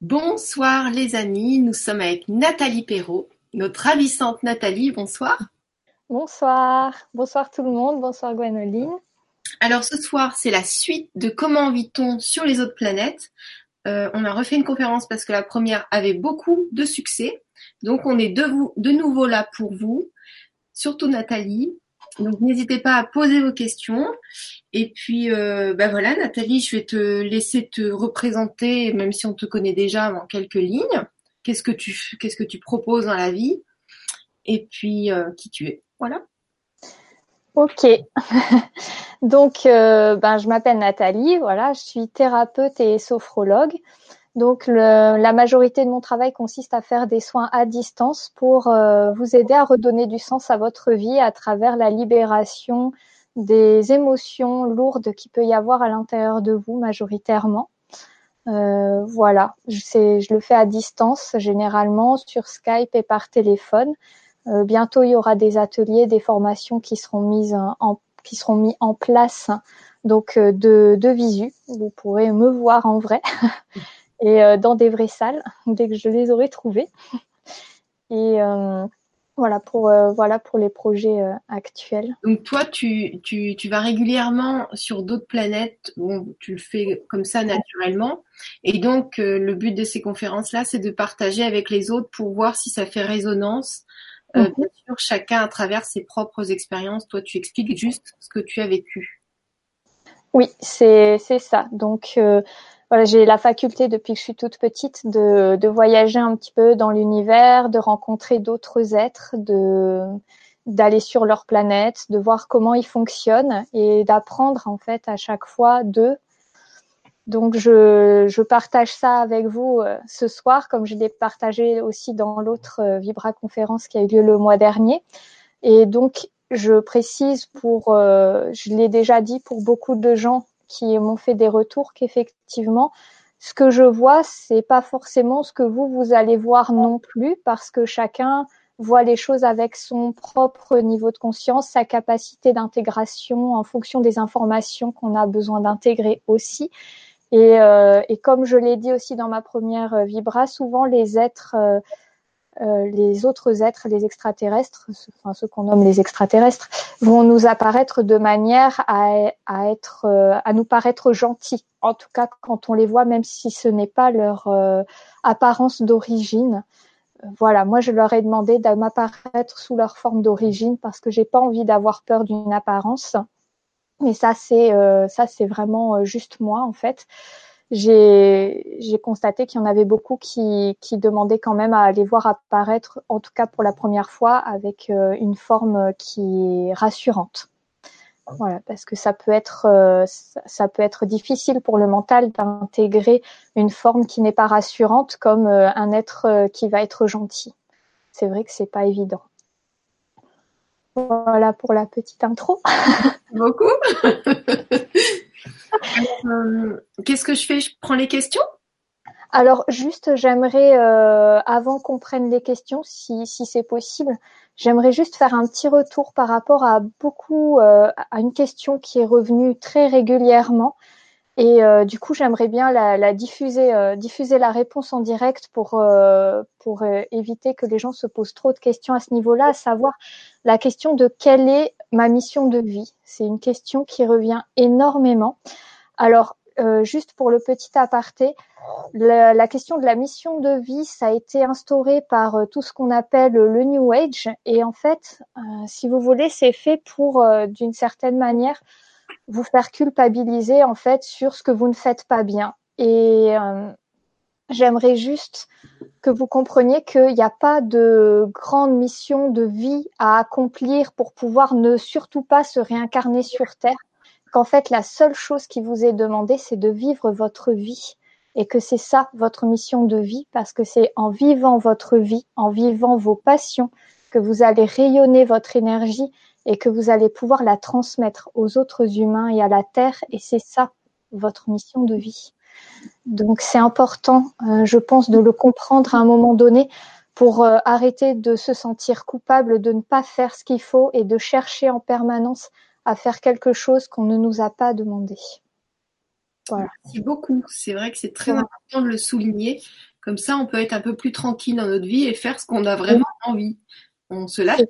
Bonsoir les amis, nous sommes avec Nathalie Perrault, notre ravissante Nathalie, bonsoir. Bonsoir, bonsoir tout le monde, bonsoir Gwenoline. Alors ce soir c'est la suite de Comment vit-on sur les autres planètes. Euh, on a refait une conférence parce que la première avait beaucoup de succès. Donc on est de, vous, de nouveau là pour vous, surtout Nathalie. Donc n'hésitez pas à poser vos questions. Et puis euh, ben voilà Nathalie, je vais te laisser te représenter, même si on te connaît déjà en quelques lignes. Qu'est-ce que tu qu'est-ce que tu proposes dans la vie Et puis euh, qui tu es. Voilà. Ok. Donc, euh, ben, je m'appelle Nathalie. Voilà, je suis thérapeute et sophrologue. Donc, la majorité de mon travail consiste à faire des soins à distance pour euh, vous aider à redonner du sens à votre vie à travers la libération des émotions lourdes qu'il peut y avoir à l'intérieur de vous majoritairement. Euh, voilà, je, je le fais à distance généralement sur Skype et par téléphone. Euh, bientôt, il y aura des ateliers, des formations qui seront mises en, qui seront en place, donc euh, de, de visu. Vous pourrez me voir en vrai et euh, dans des vraies salles dès que je les aurai trouvées. Et voilà pour voilà pour les projets actuels. Donc toi, tu, tu, tu vas régulièrement sur d'autres planètes. Bon, tu le fais comme ça naturellement. Et donc le but de ces conférences là, c'est de partager avec les autres pour voir si ça fait résonance euh, mhm. bien sûr, chacun à travers ses propres expériences. Toi, tu expliques juste ce que tu as vécu. Oui, c'est c'est ça. Donc euh, voilà, j'ai la faculté depuis que je suis toute petite de, de voyager un petit peu dans l'univers, de rencontrer d'autres êtres, de d'aller sur leur planète, de voir comment ils fonctionnent et d'apprendre en fait à chaque fois d'eux donc je, je, partage ça avec vous euh, ce soir, comme je l'ai partagé aussi dans l'autre euh, Vibra conférence qui a eu lieu le mois dernier. Et donc je précise pour, euh, je l'ai déjà dit pour beaucoup de gens qui m'ont fait des retours qu'effectivement ce que je vois c'est pas forcément ce que vous vous allez voir non plus parce que chacun voit les choses avec son propre niveau de conscience, sa capacité d'intégration en fonction des informations qu'on a besoin d'intégrer aussi. Et, euh, et comme je l'ai dit aussi dans ma première euh, vibra, souvent les êtres, euh, les autres êtres, les extraterrestres, enfin ceux qu'on nomme les extraterrestres, vont nous apparaître de manière à, à être, euh, à nous paraître gentils. En tout cas, quand on les voit, même si ce n'est pas leur apparence d'origine. Voilà, moi je leur ai demandé de m'apparaître sous leur forme d'origine parce que j'ai pas envie d'avoir peur d'une apparence. Mais ça, c'est euh, ça, c'est vraiment euh, juste moi en fait. J'ai j'ai constaté qu'il y en avait beaucoup qui qui demandaient quand même à les voir apparaître, en tout cas pour la première fois, avec euh, une forme qui est rassurante. Voilà, parce que ça peut être ça peut être difficile pour le mental d'intégrer une forme qui n'est pas rassurante comme un être qui va être gentil. C'est vrai que c'est pas évident. Voilà pour la petite intro. Beaucoup. Euh, qu'est-ce que je fais? Je prends les questions? Alors juste, j'aimerais, euh, avant qu'on prenne les questions, si, si c'est possible, j'aimerais juste faire un petit retour par rapport à beaucoup, euh, à une question qui est revenue très régulièrement. Et du coup, j'aimerais bien la, diffuser, diffuser la réponse en direct pour pour éviter que les gens se posent trop de questions à ce niveau-là, à savoir la question de quelle est ma mission de vie. C'est une question qui revient énormément. Alors, juste pour le petit aparté, la, question de la mission de vie, ça a été instauré par tout ce qu'on appelle le New Age. Et en fait, si vous voulez, c'est fait pour, d'une certaine manière, vous faire culpabiliser en fait sur ce que vous ne faites pas bien. Et euh, j'aimerais juste que vous compreniez qu'il n'y a pas de grande mission de vie à accomplir pour pouvoir ne surtout pas se réincarner sur Terre. Qu'en fait, la seule chose qui vous est demandée, c'est de vivre votre vie. Et que c'est ça votre mission de vie, parce que c'est en vivant votre vie, en vivant vos passions, que vous allez rayonner votre énergie et que vous allez pouvoir la transmettre aux autres humains et à la Terre. Et c'est ça votre mission de vie. Donc c'est important, euh, je pense, de le comprendre à un moment donné pour euh, arrêter de se sentir coupable de ne pas faire ce qu'il faut et de chercher en permanence à faire quelque chose qu'on ne nous a pas demandé. Merci beaucoup. C'est vrai que c'est très important de le souligner. Comme ça, on peut être un peu plus tranquille dans notre vie et faire ce qu'on a vraiment envie. On se lâche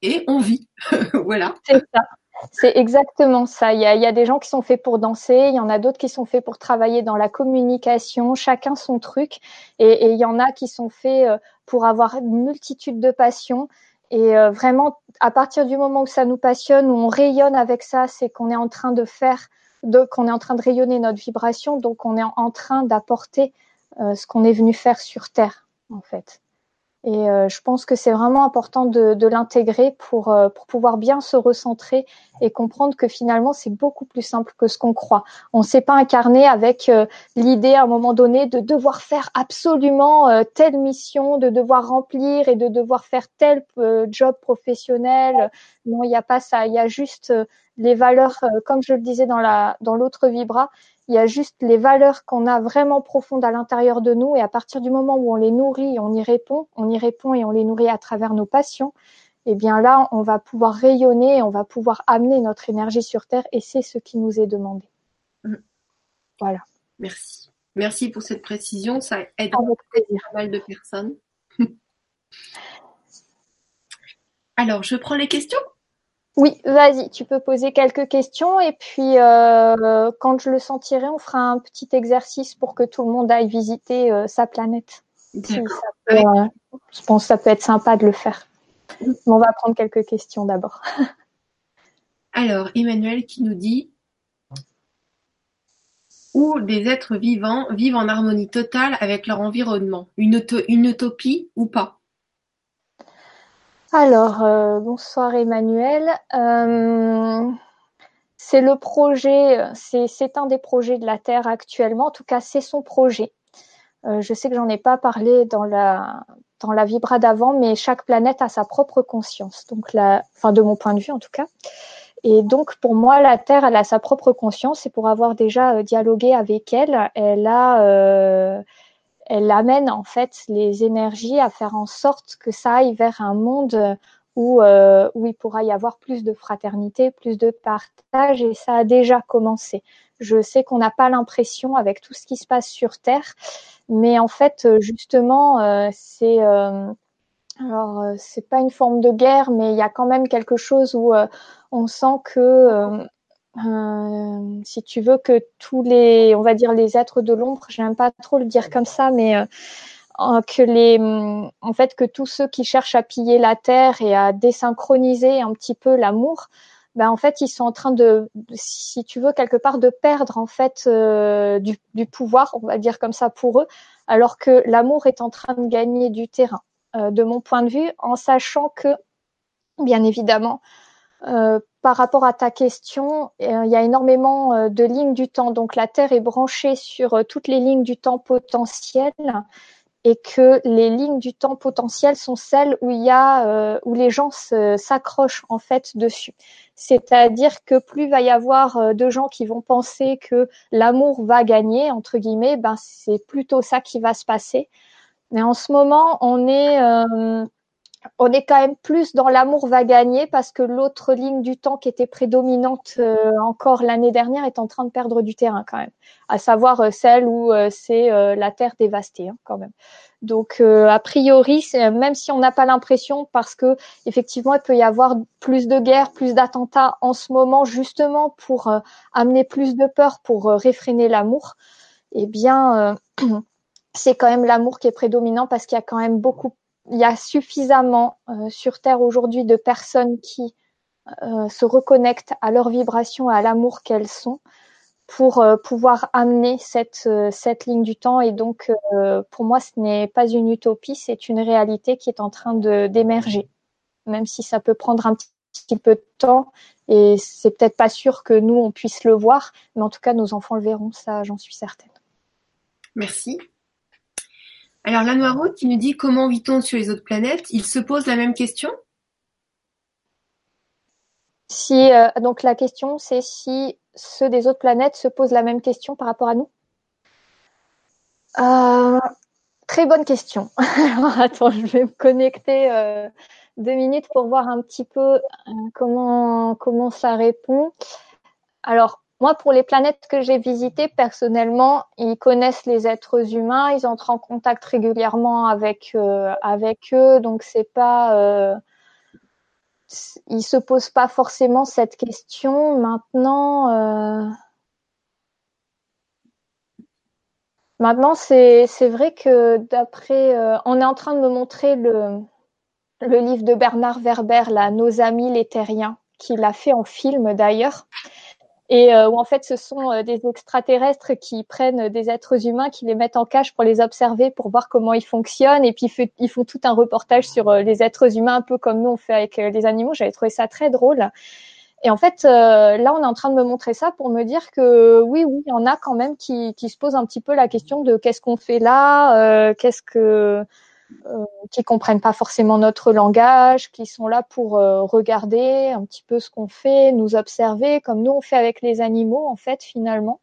et on vit. voilà. C'est ça. C'est exactement ça. Il y, a, des gens qui sont faits pour danser, il y en a d'autres qui sont faits pour travailler dans la communication, chacun son truc. Et, il y en a qui sont faits euh, pour avoir une multitude de passions. Et euh, vraiment, à partir du moment où ça nous passionne, où on rayonne avec ça, c'est qu'on est en train de faire, qu'on est en train de rayonner notre vibration, donc on est en train d'apporter euh, ce qu'on est venu faire sur Terre, en fait. Et euh, je pense que c'est vraiment important de, l'intégrer pour, euh, pour pouvoir bien se recentrer et comprendre que finalement c'est beaucoup plus simple que ce qu'on croit. On ne s'est pas incarné avec euh, l'idée à un moment donné de devoir faire absolument telle mission, de devoir remplir et de devoir faire tel job professionnel. Non, il n'y a pas ça. Il y a juste les valeurs, comme je le disais dans la dans l'autre vibra, il y a juste les valeurs qu'on a vraiment profondes à l'intérieur de nous et à partir du moment où on les nourrit, on y répond, on y répond et on les nourrit à travers nos passions, eh bien là, on va pouvoir rayonner, on va pouvoir amener notre énergie sur Terre et c'est ce qui nous est demandé. Mm. Voilà. Merci. Merci pour cette précision. Ça aide pas mal de personnes. Alors, je prends les questions oui, vas-y, tu peux poser quelques questions et puis euh, quand je le sentirai, on fera un petit exercice pour que tout le monde aille visiter euh, sa planète. Euh, je pense que ça peut être sympa de le faire. on va prendre quelques questions d'abord. Alors, Emmanuel qui nous dit où des êtres vivants vivent en harmonie totale avec leur environnement, une utopie ou pas? Alors, euh, bonsoir Emmanuel. Euh, c'est le projet, c'est un des projets de la Terre actuellement. En tout cas, c'est son projet. Euh, je sais que j'en ai pas parlé dans la dans la vibra d'avant, mais chaque planète a sa propre conscience. Donc, la, enfin de mon point de vue en tout cas. Et donc, pour moi, la Terre, elle a sa propre conscience. Et pour avoir déjà dialogué avec elle, elle a elle amène en fait les énergies à faire en sorte que ça aille vers un monde où, euh, où il pourra y avoir plus de fraternité, plus de partage, et ça a déjà commencé. Je sais qu'on n'a pas l'impression avec tout ce qui se passe sur Terre, mais en fait, justement, euh, c'est euh, alors euh, c'est pas une forme de guerre, mais il y a quand même quelque chose où euh, on sent que euh, si tu veux que tous les, on va dire les êtres de l'ombre, j'aime pas trop le dire comme ça, mais euh, que les, en fait, que tous ceux qui cherchent à piller la terre et à désynchroniser un petit peu l'amour, ben en fait, ils sont en train de, si tu veux, quelque part de perdre en fait euh, du, du, pouvoir, on va dire comme ça pour eux, alors que l'amour est en train de gagner du terrain, de mon point de vue, en sachant que, bien évidemment, euh, par rapport à ta question, euh, il y a énormément euh, de lignes du temps. Donc la Terre est branchée sur toutes les lignes du temps potentielles et que les lignes du temps potentielles sont celles où il y a où les gens s'accrochent en fait dessus. C'est-à-dire que plus il va y avoir de gens qui vont penser que l'amour va gagner entre guillemets, ben c'est plutôt ça qui va se passer. Mais en ce moment, on est on est quand même plus dans l'amour va gagner parce que l'autre ligne du temps qui était prédominante euh, encore l'année dernière est en train de perdre du terrain quand même, à savoir euh, celle où euh, c'est la terre dévastée hein, quand même. Donc a priori, même si on n'a pas l'impression, parce que effectivement il peut y avoir plus de guerres, plus d'attentats en ce moment justement pour amener plus de peur, pour réfréner l'amour, eh bien c'est quand même l'amour qui est prédominant parce qu'il y a quand même beaucoup il y a suffisamment euh, sur Terre aujourd'hui de personnes qui euh, se reconnectent à leur vibration à l'amour qu'elles sont pour euh, pouvoir amener cette, cette ligne du temps. Et donc, pour moi, ce n'est pas une utopie, c'est une réalité qui est en train d'émerger, même si ça peut prendre un petit peu de temps. Et c'est peut-être pas sûr que nous, on puisse le voir, mais en tout cas, nos enfants le verront, ça, j'en suis certaine. Merci. Alors la Noireau qui nous dit comment vit-on sur les autres planètes? Il se pose la même question? Si euh, donc la question c'est si ceux des autres planètes se posent la même question par rapport à nous? Euh, très bonne question. attends, je vais me connecter euh, deux minutes pour voir un petit peu comment comment ça répond. Alors moi, pour les planètes que j'ai visitées, personnellement, ils connaissent les êtres humains, ils entrent en contact régulièrement avec euh, avec eux, donc c'est pas, euh, ils se posent pas forcément cette question. Maintenant, euh, maintenant c'est vrai que d'après, on est en train de me montrer le le livre de Bernard Werber, là, Nos amis les terriens, qu'il a fait en film d'ailleurs et euh, où en fait ce sont euh, des extraterrestres qui prennent des êtres humains, qui les mettent en cage pour les observer, pour voir comment ils fonctionnent, et puis ils font tout un reportage sur euh, les êtres humains, un peu comme nous on fait avec les animaux. J'avais trouvé ça très drôle. Et en fait, là, on est en train de me montrer ça pour me dire que oui, oui, il y en a quand même qui, qui se posent un petit peu la question de qu'est-ce qu'on fait là, qu'est-ce que euh, qui comprennent pas forcément notre langage, qui sont là pour euh, regarder un petit peu ce qu'on fait, nous observer, comme nous on fait avec les animaux en fait finalement,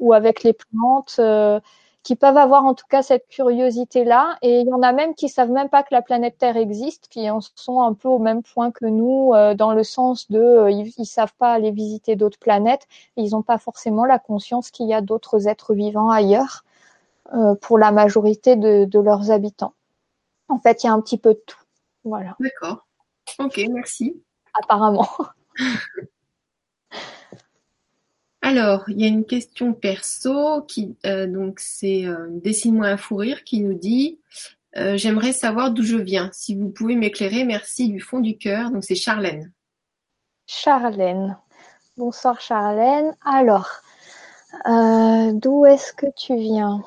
ou avec les plantes, euh, qui peuvent avoir en tout cas cette curiosité là. Et il y en a même qui savent même pas que la planète Terre existe, qui en sont un peu au même point que nous, dans le sens de ils, ils, savent pas aller visiter d'autres planètes, ils n'ont pas forcément la conscience qu'il y a d'autres êtres vivants ailleurs. pour la majorité de, de leurs habitants. En fait, il y a un petit peu de tout. Voilà. D'accord. Ok, merci. Apparemment. Alors, il y a une question perso qui euh, donc c'est euh, dessine-moi un fou rire qui nous dit euh, j'aimerais savoir d'où je viens. Si vous pouvez m'éclairer, merci du fond du cœur. Donc c'est Charlène. Charlène. Bonsoir Charlène. Alors, d'où est-ce que tu viens?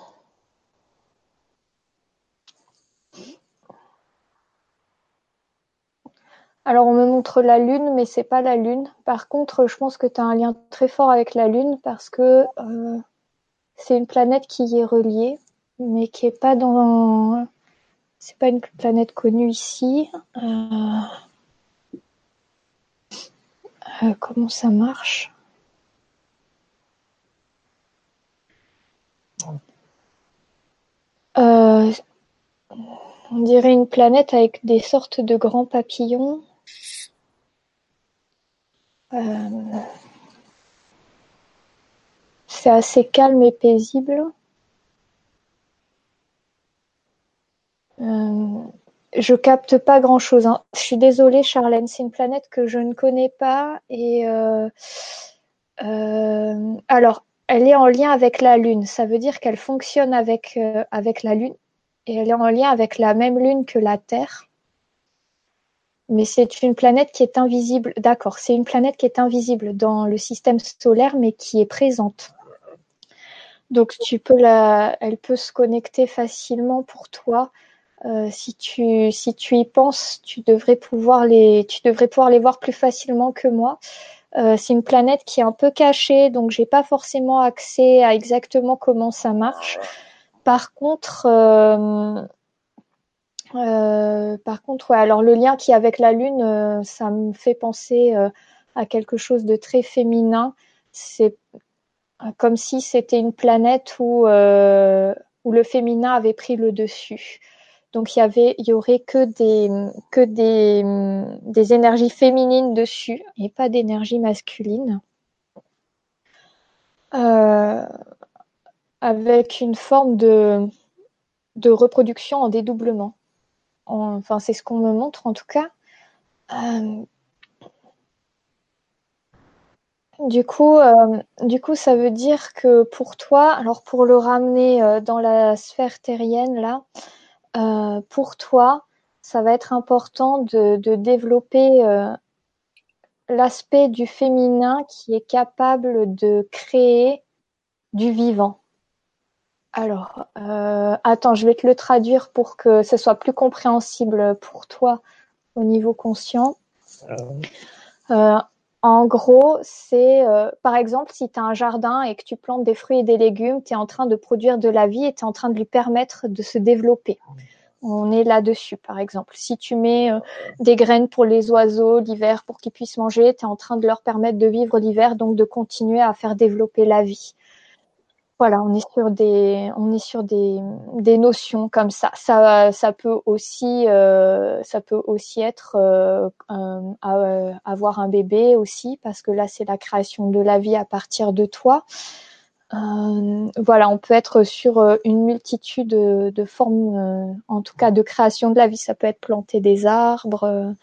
Alors on me montre la lune, mais c'est pas la lune. Par contre, je pense que tu as un lien très fort avec la lune parce que euh, c'est une planète qui y est reliée, mais qui est pas dans. C'est pas une planète connue ici. Euh, euh, comment ça marche? On dirait une planète avec des sortes de grands papillons. Euh, c'est assez calme et paisible. Euh, je capte pas grand chose. Hein. Je suis désolée, Charlène. C'est une planète que je ne connais pas et euh, alors elle est en lien avec la Lune. Ça veut dire qu'elle fonctionne avec avec la Lune et elle est en lien avec la même Lune que la Terre. Mais c'est une planète qui est invisible. D'accord, c'est une planète qui est invisible dans le système solaire, mais qui est présente. Donc tu peux la, elle peut se connecter facilement pour toi. Euh, si tu si tu y penses, tu devrais pouvoir les tu devrais pouvoir les voir plus facilement que moi. Euh, c'est une planète qui est un peu cachée, donc j'ai pas forcément accès à exactement comment ça marche. Par contre, euh, par contre, ouais, alors le lien qui avec la Lune, euh, ça me fait penser euh, à quelque chose de très féminin. C'est comme si c'était une planète où, où le féminin avait pris le dessus. Donc il y aurait que des que énergies féminines dessus et pas d'énergie masculine. avec une forme de reproduction en dédoublement. Enfin, c'est ce qu'on me montre en tout cas. Euh, du coup, euh, du coup, ça veut dire que pour toi, alors pour le ramener euh, dans la sphère terrienne là, pour toi, ça va être important de développer l'aspect du féminin qui est capable de créer du vivant. Alors, euh, attends, je vais te le traduire pour que ce soit plus compréhensible pour toi au niveau conscient. Euh, en gros, c'est euh, par exemple si tu as un jardin et que tu plantes des fruits et des légumes, tu es en train de produire de la vie et tu es en train de lui permettre de se développer. On est là-dessus, par exemple. Si tu mets des graines pour les oiseaux l'hiver pour qu'ils puissent manger, tu es en train de leur permettre de vivre l'hiver, donc de continuer à faire développer la vie. Voilà, on est sur des, on est sur des, des notions comme ça. Ça, ça peut aussi, euh, ça peut aussi être euh, euh, avoir un bébé aussi, parce que là, c'est la création de la vie à partir de toi. voilà, on peut être sur une multitude de, de formes, en tout cas de création de la vie. Ça peut être planter des arbres.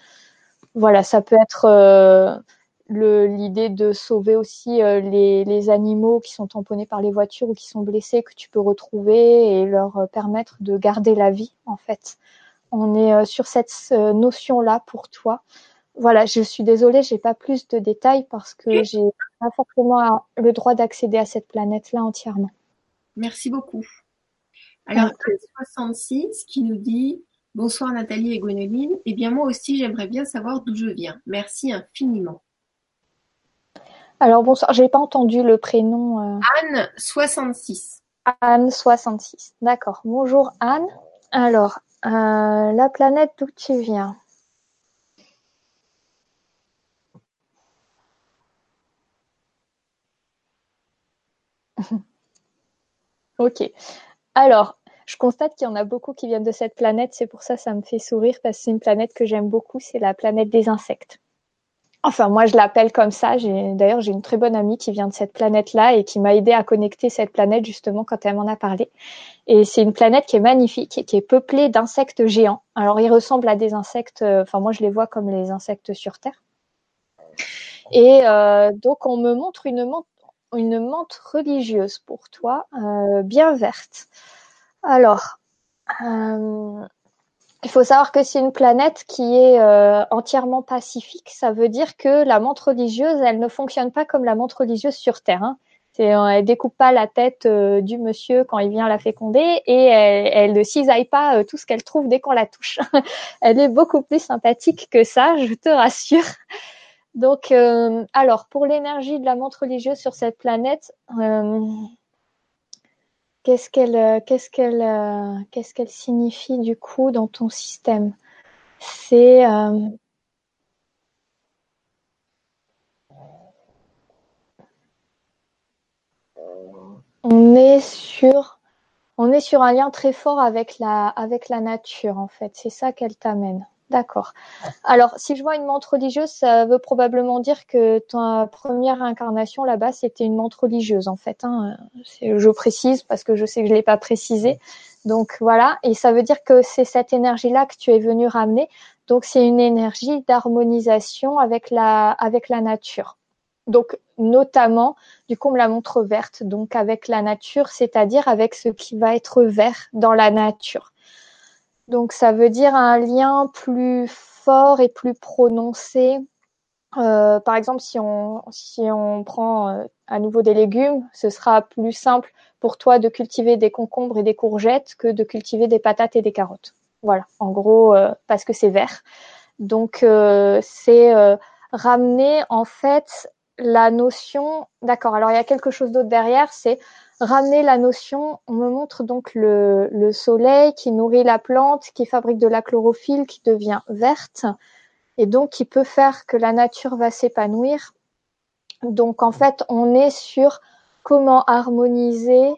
voilà, ça peut être l'idée de sauver aussi euh, les, les, animaux qui sont tamponnés par les voitures ou qui sont blessés que tu peux retrouver et leur euh, permettre de garder la vie en fait. On est euh, sur cette notion là pour toi. Voilà, je suis désolée, j'ai pas plus de détails parce que j'ai pas forcément le droit d'accéder à cette planète là entièrement. Merci beaucoup. Alors, 66 qui nous dit Bonsoir Nathalie et Gwénoline. Eh bien, moi aussi, j'aimerais bien savoir d'où je viens. Merci infiniment. Alors bonsoir, j'ai pas entendu le prénom. Euh. Anne 66. Anne 66. D'accord. Bonjour Anne. Alors, euh, la planète d'où tu viens? Ok. Alors, je constate qu'il y en a beaucoup qui viennent de cette planète. C'est pour ça que ça me fait sourire parce que c'est une planète que j'aime beaucoup. C'est la planète des insectes. Enfin, moi, je l'appelle comme ça. D'ailleurs, j'ai une très bonne amie qui vient de cette planète-là et qui m'a aidé à connecter cette planète justement quand elle m'en a parlé. Et c'est une planète qui est magnifique et qui est peuplée d'insectes géants. Alors, ils ressemblent à des insectes. Euh, enfin, moi, je les vois comme les insectes sur Terre. Et euh, donc, on me montre une menthe, religieuse pour toi, euh, bien verte. Alors, il faut savoir que c'est une planète qui est euh, entièrement pacifique. Ça veut dire que la montre religieuse, elle ne fonctionne pas comme la montre religieuse sur Terre. Hein. C'est, euh, elle découpe pas la tête euh, du monsieur quand il vient la féconder et elle, ne cisaille pas tout ce qu'elle trouve dès qu'on la touche. elle est beaucoup plus sympathique que ça, je te rassure. Donc, alors pour l'énergie de la montre religieuse sur cette planète, Qu'est-ce qu'elle euh, euh, qu'est-ce qu'elle signifie du coup dans ton système? C'est euh, on est sur on est sur un lien très fort avec la avec la nature en fait. C'est ça qu'elle t'amène. D'accord. Alors, si je vois une montre religieuse, ça veut probablement dire que ta première incarnation là-bas, c'était une montre religieuse en fait. Hein. Je précise parce que je sais que je l'ai pas précisé. Donc voilà, et ça veut dire que c'est cette énergie-là que tu es venu ramener. Donc c'est une énergie d'harmonisation avec la avec la nature. Donc notamment, du coup, la montre verte, donc avec la nature, c'est-à-dire avec ce qui va être vert dans la nature. Donc ça veut dire un lien plus fort et plus prononcé. Euh, par exemple, si on, si on prend euh, à nouveau des légumes, ce sera plus simple pour toi de cultiver des concombres et des courgettes que de cultiver des patates et des carottes. Voilà, en gros, euh, parce que c'est vert. Donc c'est ramener en fait la notion. D'accord. Alors il y a quelque chose d'autre derrière, c'est ramener la notion, on me montre donc le, le, soleil qui nourrit la plante, qui fabrique de la chlorophylle, qui devient verte, et donc qui peut faire que la nature va s'épanouir. Donc en fait, on est sur comment harmoniser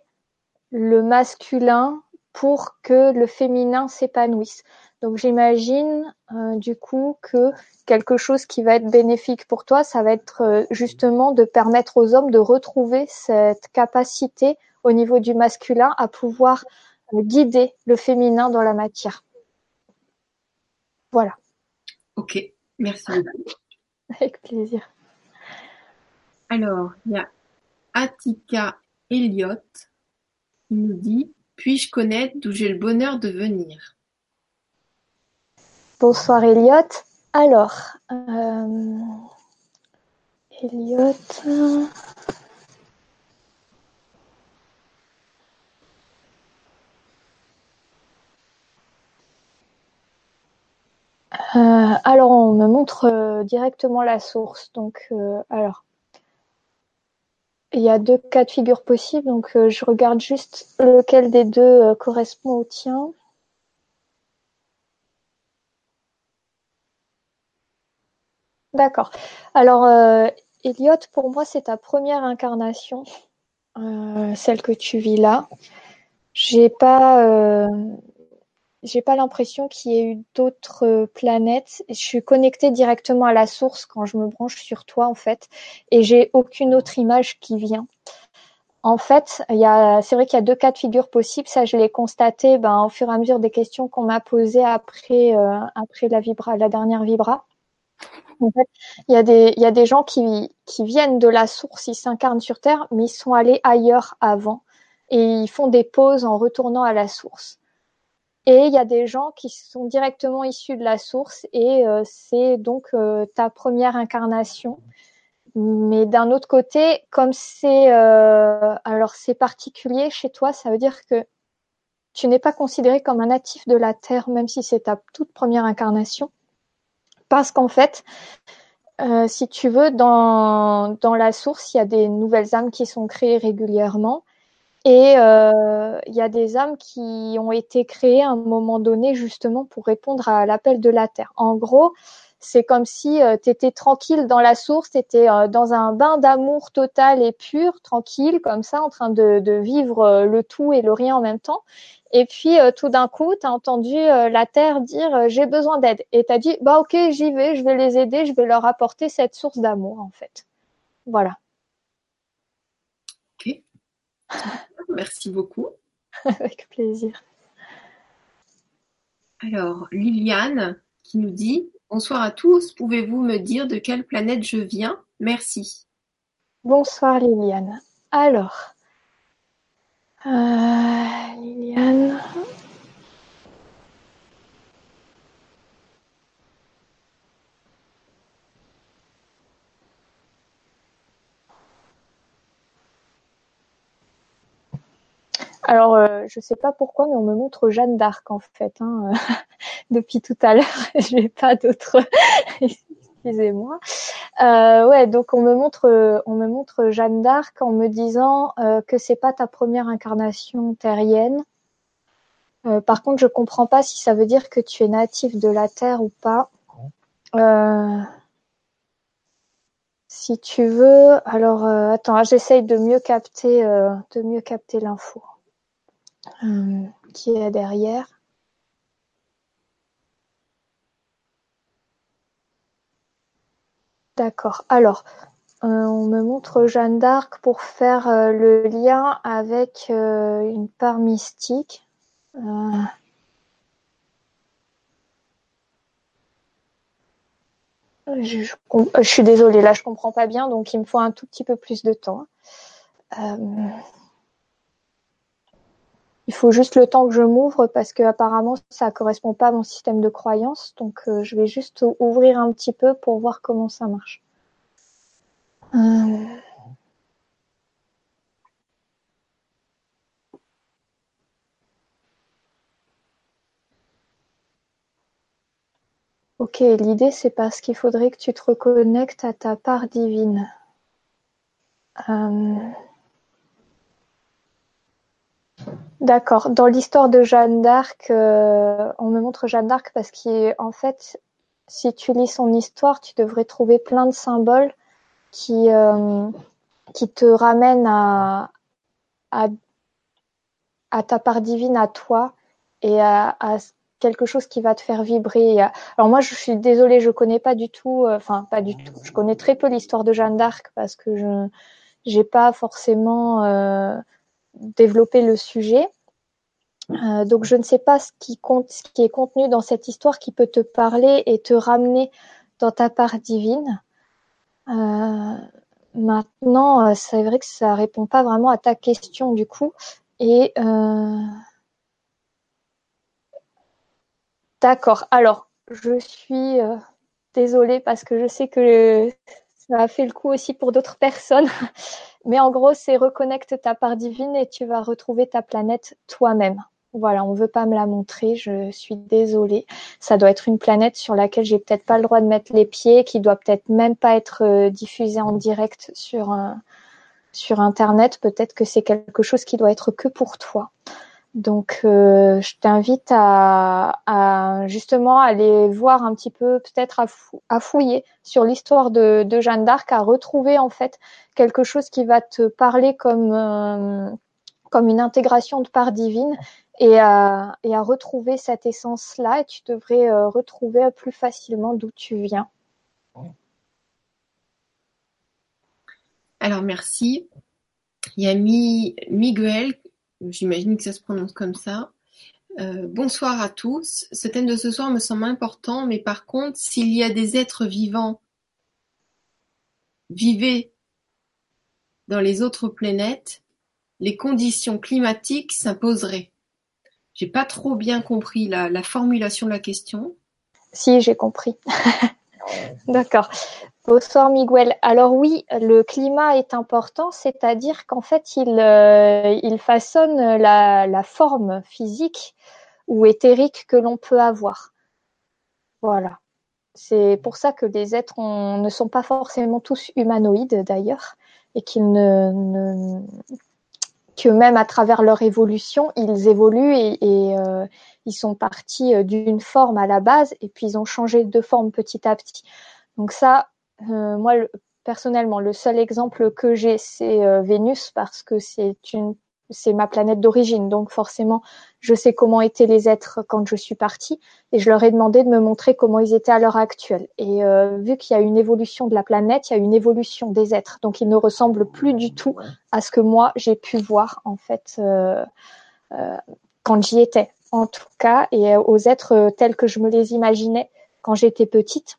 le masculin pour que le féminin s'épanouisse. Donc j'imagine euh, du coup que quelque chose qui va être bénéfique pour toi, ça va être euh, justement de permettre aux hommes de retrouver cette capacité au niveau du masculin à pouvoir euh, guider le féminin dans la matière. Voilà. Ok, merci. Avec plaisir. Alors, il y a Attica Elliott qui nous dit Puis-je connaître d'où j'ai le bonheur de venir? Bonsoir Elliot. Alors, euh. Euh, alors, on me montre euh, directement la source. Donc, alors, il y a deux cas de figure possibles. Donc, je regarde juste lequel des deux correspond au tien. D'accord. Alors, euh, Elliot, pour moi, c'est ta première incarnation. euh, celle que tu vis là. J'ai pas, euh, j'ai pas l'impression qu'il y ait eu d'autres planètes. Je suis connectée directement à la source quand je me branche sur toi en fait, et j'ai aucune autre image qui vient. En fait, il y a, c'est vrai qu'il y a deux cas de figure possibles. Ça, je l'ai constaté ben, au fur et à mesure des questions qu'on m'a posées après, euh, après la, dernière vibra. Il y a des, il y a des gens qui, qui viennent de la source, ils s'incarnent sur Terre, mais ils sont allés ailleurs avant et ils font des pauses en retournant à la source. Et il y a des gens qui sont directement issus de la source et euh, c'est donc euh, ta première incarnation. Mais d'un autre côté, comme c'est euh, alors c'est particulier chez toi, ça veut dire que tu n'es pas considéré comme un natif de la Terre, même si c'est ta toute première incarnation. Parce qu'en fait, euh, si tu veux, dans, la source, il y a des nouvelles âmes qui sont créées régulièrement. Et euh, il y a des âmes qui ont été créées à un moment donné justement pour répondre à l'appel de la Terre. En gros, c'est comme si euh, tu étais tranquille dans la source, tu étais euh, dans un bain d'amour total et pur, tranquille, comme ça, en train de, de vivre euh, le tout et le rien en même temps. Et puis tout d'un coup, tu as entendu la Terre dire j'ai besoin d'aide. Et tu as dit bah ok, j'y vais, je vais les aider, je vais leur apporter cette source d'amour en fait. Voilà. Ok. Merci beaucoup. Avec plaisir. Alors, Liliane qui nous dit Bonsoir à tous, pouvez-vous me dire de quelle planète je viens? Merci. Bonsoir Liliane. Alors, euh, Liliane. Alors, euh, je sais pas pourquoi, mais on me montre Jeanne d'Arc en fait. Hein, depuis tout à l'heure. je n'ai pas d'autres. Excusez-moi. Euh, ouais, donc on me montre, on me montre Jeanne d'Arc en me disant euh, que c'est pas ta première incarnation terrienne. Euh, par contre, je comprends pas si ça veut dire que tu es natif de la Terre ou pas. Euh, si tu veux, alors euh, attends, j'essaye de mieux capter, euh, de mieux capter l'info qui est derrière. D'accord. Alors, euh, on me montre Jeanne d'Arc pour faire euh, le lien avec euh, une part mystique. Je, suis désolée, là je comprends pas bien, donc il me faut un tout petit peu plus de temps. Il faut juste le temps que je m'ouvre parce que apparemment ça correspond pas à mon système de croyance. Donc euh, je vais juste ouvrir un petit peu pour voir comment ça marche. Euh... Ok, l'idée c'est parce qu'il faudrait que tu te reconnectes à ta part divine. Euh... D'accord. Dans l'histoire de Jeanne d'Arc, euh, on me montre Jeanne d'Arc parce qu'en fait, si tu lis son histoire, tu devrais trouver plein de symboles qui euh, te ramènent à, ta part divine, à toi et à, quelque chose qui va te faire vibrer. Alors moi, je suis désolée, je connais pas du tout, euh, enfin pas du tout. Je connais très peu l'histoire de Jeanne d'Arc parce que je j'ai pas forcément développer le sujet. Euh, donc je ne sais pas ce qui est contenu dans cette histoire qui peut te parler et te ramener dans ta part divine. Euh, maintenant, euh, c'est vrai que ça répond pas vraiment à ta question du coup. Et d'accord. Alors, je suis désolée parce que je sais que ça a fait le coup aussi pour d'autres personnes. Mais en gros, c'est reconnecte ta part divine et tu vas retrouver ta planète toi-même. Voilà, on veut pas me la montrer, je suis désolée. Ça doit être une planète sur laquelle j'ai peut-être pas le droit de mettre les pieds, qui doit peut-être même pas être euh, diffusée en direct sur sur internet. Peut-être que c'est quelque chose qui doit être que pour toi. Donc, euh, je t'invite à, justement aller voir un petit peu, peut-être à, fouiller sur l'histoire de, Jeanne d'Arc, à retrouver en fait quelque chose qui va te parler comme euh, une intégration de part divine et à, et à retrouver cette essence-là. Et tu devrais euh, retrouver plus facilement d'où tu viens. Alors merci. Il y a Miguel, j'imagine que ça se prononce comme ça. Euh, bonsoir à tous. Ce thème de ce soir me semble important, mais par contre, s'il y a des êtres vivants, vivez dans les autres planètes, les conditions climatiques s'imposeraient. J'ai pas trop bien compris la formulation de la question. Si, j'ai compris. D'accord. Bonsoir Miguel. Alors oui, le climat est important, c'est-à-dire qu'en fait, il, euh, façonne la, forme physique ou éthérique que l'on peut avoir. Voilà. C'est pour ça que les êtres ne sont pas forcément tous humanoïdes d'ailleurs, et qu'ils ne, que même à travers leur évolution, ils évoluent et, euh, ils sont partis euh, d'une forme à la base et puis ils ont changé de forme petit à petit. Donc ça, euh, moi, personnellement, le seul exemple que j'ai, c'est Vénus parce que c'est une c'est ma planète d'origine, donc forcément, je sais comment étaient les êtres quand je suis partie, et je leur ai demandé de me montrer comment ils étaient à l'heure actuelle. Et euh, vu qu'il y a une évolution de la planète, il y a une évolution des êtres, donc ils ne ressemblent plus du tout à ce que moi j'ai pu voir en fait euh, euh, quand j'y étais, en tout cas, et aux êtres tels que je me les imaginais quand j'étais petite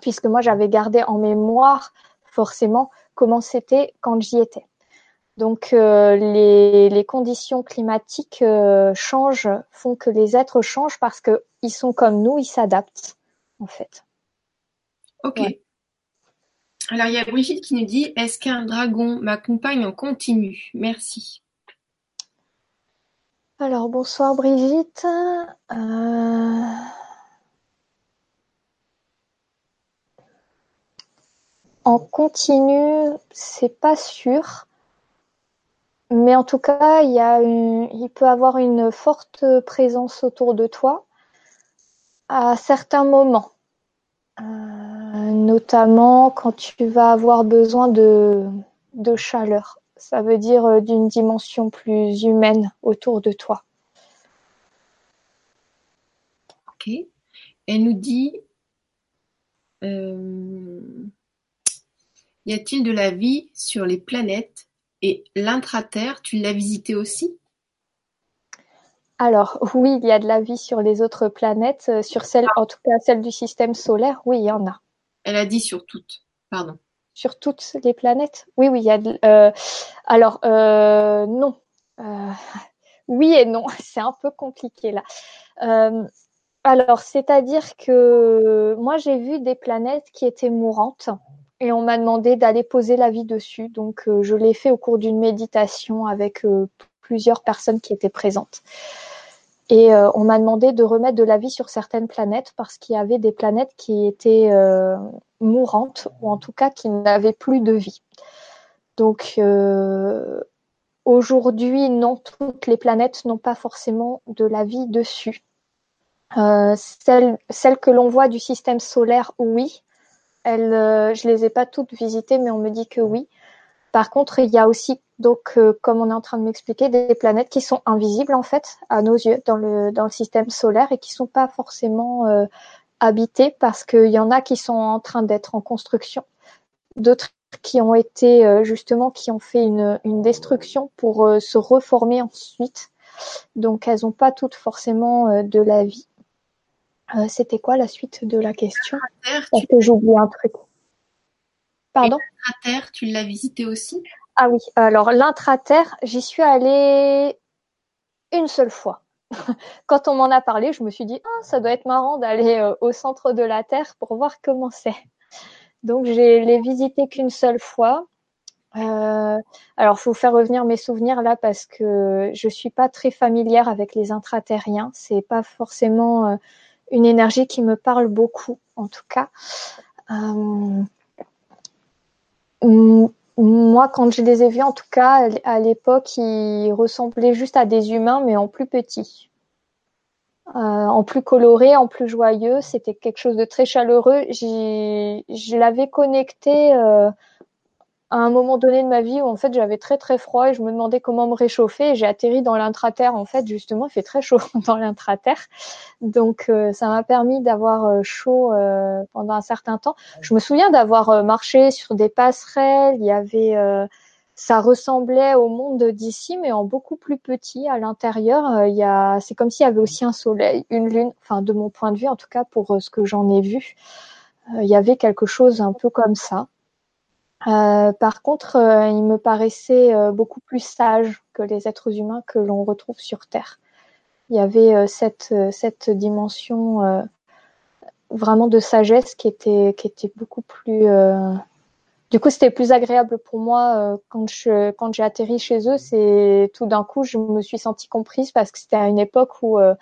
puisque moi j'avais gardé en mémoire forcément comment c'était quand j'y étais. Donc euh, les, les, conditions climatiques euh, changent, font que les êtres changent parce qu'ils sont comme nous, ils s'adaptent en fait. Ok. Alors il y a Brigitte qui nous dit Est-ce qu'un dragon m'accompagne en continu? Merci. Alors bonsoir Brigitte. Euh... En continu, c'est pas sûr. Mais en tout cas, il, peut avoir une forte présence autour de toi à certains moments. Euh, notamment quand tu vas avoir besoin de, de chaleur. Ça veut dire euh, d'une dimension plus humaine autour de toi. Ok. Elle nous dit euh, y a-t-il de la vie sur les planètes? Et l'intra-Terre, tu l'as visité aussi? Alors oui, il y a de la vie sur les autres planètes, euh, sur celle, en tout cas celle du système solaire, oui, il y en a. Elle a dit sur toutes, pardon. Sur toutes les planètes Oui, oui, il y a. Euh, alors euh, non. oui et non, c'est un peu compliqué là. alors, c'est-à-dire que moi j'ai vu des planètes qui étaient mourantes et on m'a demandé d'aller poser la vie dessus. Donc, euh, je l'ai fait au cours d'une méditation avec euh, plusieurs personnes qui étaient présentes. Et euh, on m'a demandé de remettre de la vie sur certaines planètes parce qu'il y avait des planètes qui étaient mourantes ou en tout cas qui n'avaient plus de vie. Donc, aujourd'hui, non, toutes les planètes n'ont pas forcément de la vie dessus. celles, celles que l'on voit du système solaire, oui, elles, euh, je les ai pas toutes visitées, mais on me dit que oui. Par contre, il y a aussi, donc, euh, comme on est en train de m'expliquer, des planètes qui sont invisibles en fait à nos yeux dans le système solaire et qui sont pas forcément euh, habitées parce qu'il y en a qui sont en train d'être en construction, d'autres qui ont été justement qui ont fait une destruction pour se reformer ensuite. Donc elles n'ont pas toutes forcément de la vie. Euh, c'était quoi la suite de la question? Parce que j'oublie un truc? Pardon? L'intraterre, tu l'as visité aussi? Ah oui, alors l'intraterre, j'y suis allée une seule fois. Quand on m'en a parlé, je me suis dit, ah, ça doit être marrant d'aller euh, au centre de la Terre pour voir comment c'est. Donc, je l'ai visité qu'une seule fois. Euh, alors, faut faire revenir mes souvenirs là parce que je suis pas très familière avec les intraterriens. C'est pas forcément euh, une énergie qui me parle beaucoup, en tout cas. Euh, moi, quand je les ai vus, en tout cas, à l'époque, ils ressemblaient juste à des humains, mais en plus petits. Euh, en plus coloré, en plus joyeux. C'était quelque chose de très chaleureux. Je l'avais connecté euh, à un moment donné de ma vie où en fait j'avais très très froid et je me demandais comment me réchauffer. J'ai atterri dans l'intraterre en fait justement, il fait très chaud dans l'intraterre, donc euh, ça m'a permis d'avoir chaud pendant un certain temps. Je me souviens d'avoir marché sur des passerelles. Il y avait ça ressemblait au monde d'ici, mais en beaucoup plus petit à l'intérieur. Euh, il y a, c'est comme s'il y avait aussi un soleil, une lune. Enfin, de mon point de vue, en tout cas pour euh, ce que j'en ai vu, euh, il y avait quelque chose un peu comme ça. Par contre, il me paraissait beaucoup plus sage que les êtres humains que l'on retrouve sur Terre. Il y avait cette dimension vraiment de sagesse qui était beaucoup plus du coup, c'était plus agréable pour moi euh, quand je quand j'ai atterri chez eux. C'est tout d'un coup, je me suis sentie comprise parce que c'était à une époque où euh,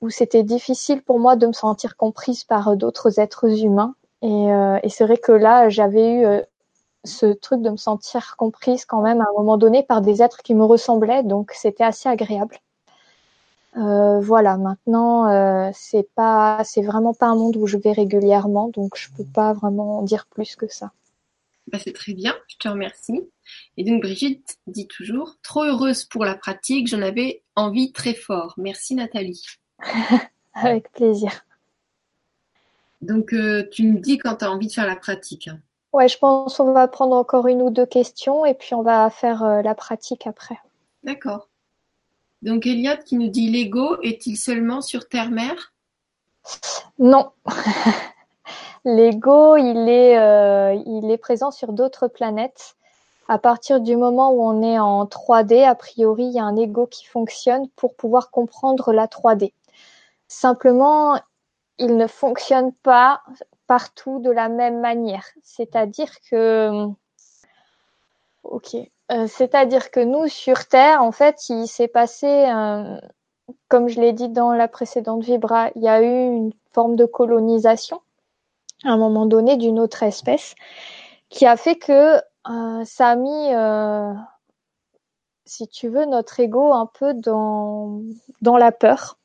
où c'était difficile pour moi de me sentir comprise par euh, d'autres êtres humains. Et, et c'est vrai que là, j'avais eu ce truc de me sentir comprise quand même à un moment donné par des êtres qui me ressemblaient, donc c'était assez agréable. Euh, voilà, maintenant euh, c'est pas, c'est vraiment pas un monde où je vais régulièrement, donc je peux pas vraiment dire plus que ça. Bah, c'est très bien, je te remercie. Et donc Brigitte dit toujours, trop heureuse pour la pratique, j'en avais envie très fort. Merci Nathalie. Avec plaisir. Donc euh, tu me dis quand tu as envie de faire la pratique. Ouais, je pense qu'on va prendre encore une ou deux questions et puis on va faire euh, la pratique après. D'accord. Donc Eliade qui nous dit l'ego est-il seulement sur Terre-Mère? Non. L'ego, il est, euh, il est présent sur d'autres planètes. À partir du moment où on est en 3D, a priori, il y a un ego qui fonctionne pour pouvoir comprendre la 3D. Simplement, il ne fonctionne pas partout de la même manière. C'est-à-dire que, ok, euh, c'est-à-dire que nous sur Terre, en fait, il s'est passé, euh, comme je l'ai dit dans la précédente vibra, il y a eu une forme de colonisation à un moment donné d'une autre espèce qui a fait que euh, ça a mis, si tu veux, notre ego un peu dans, dans la peur.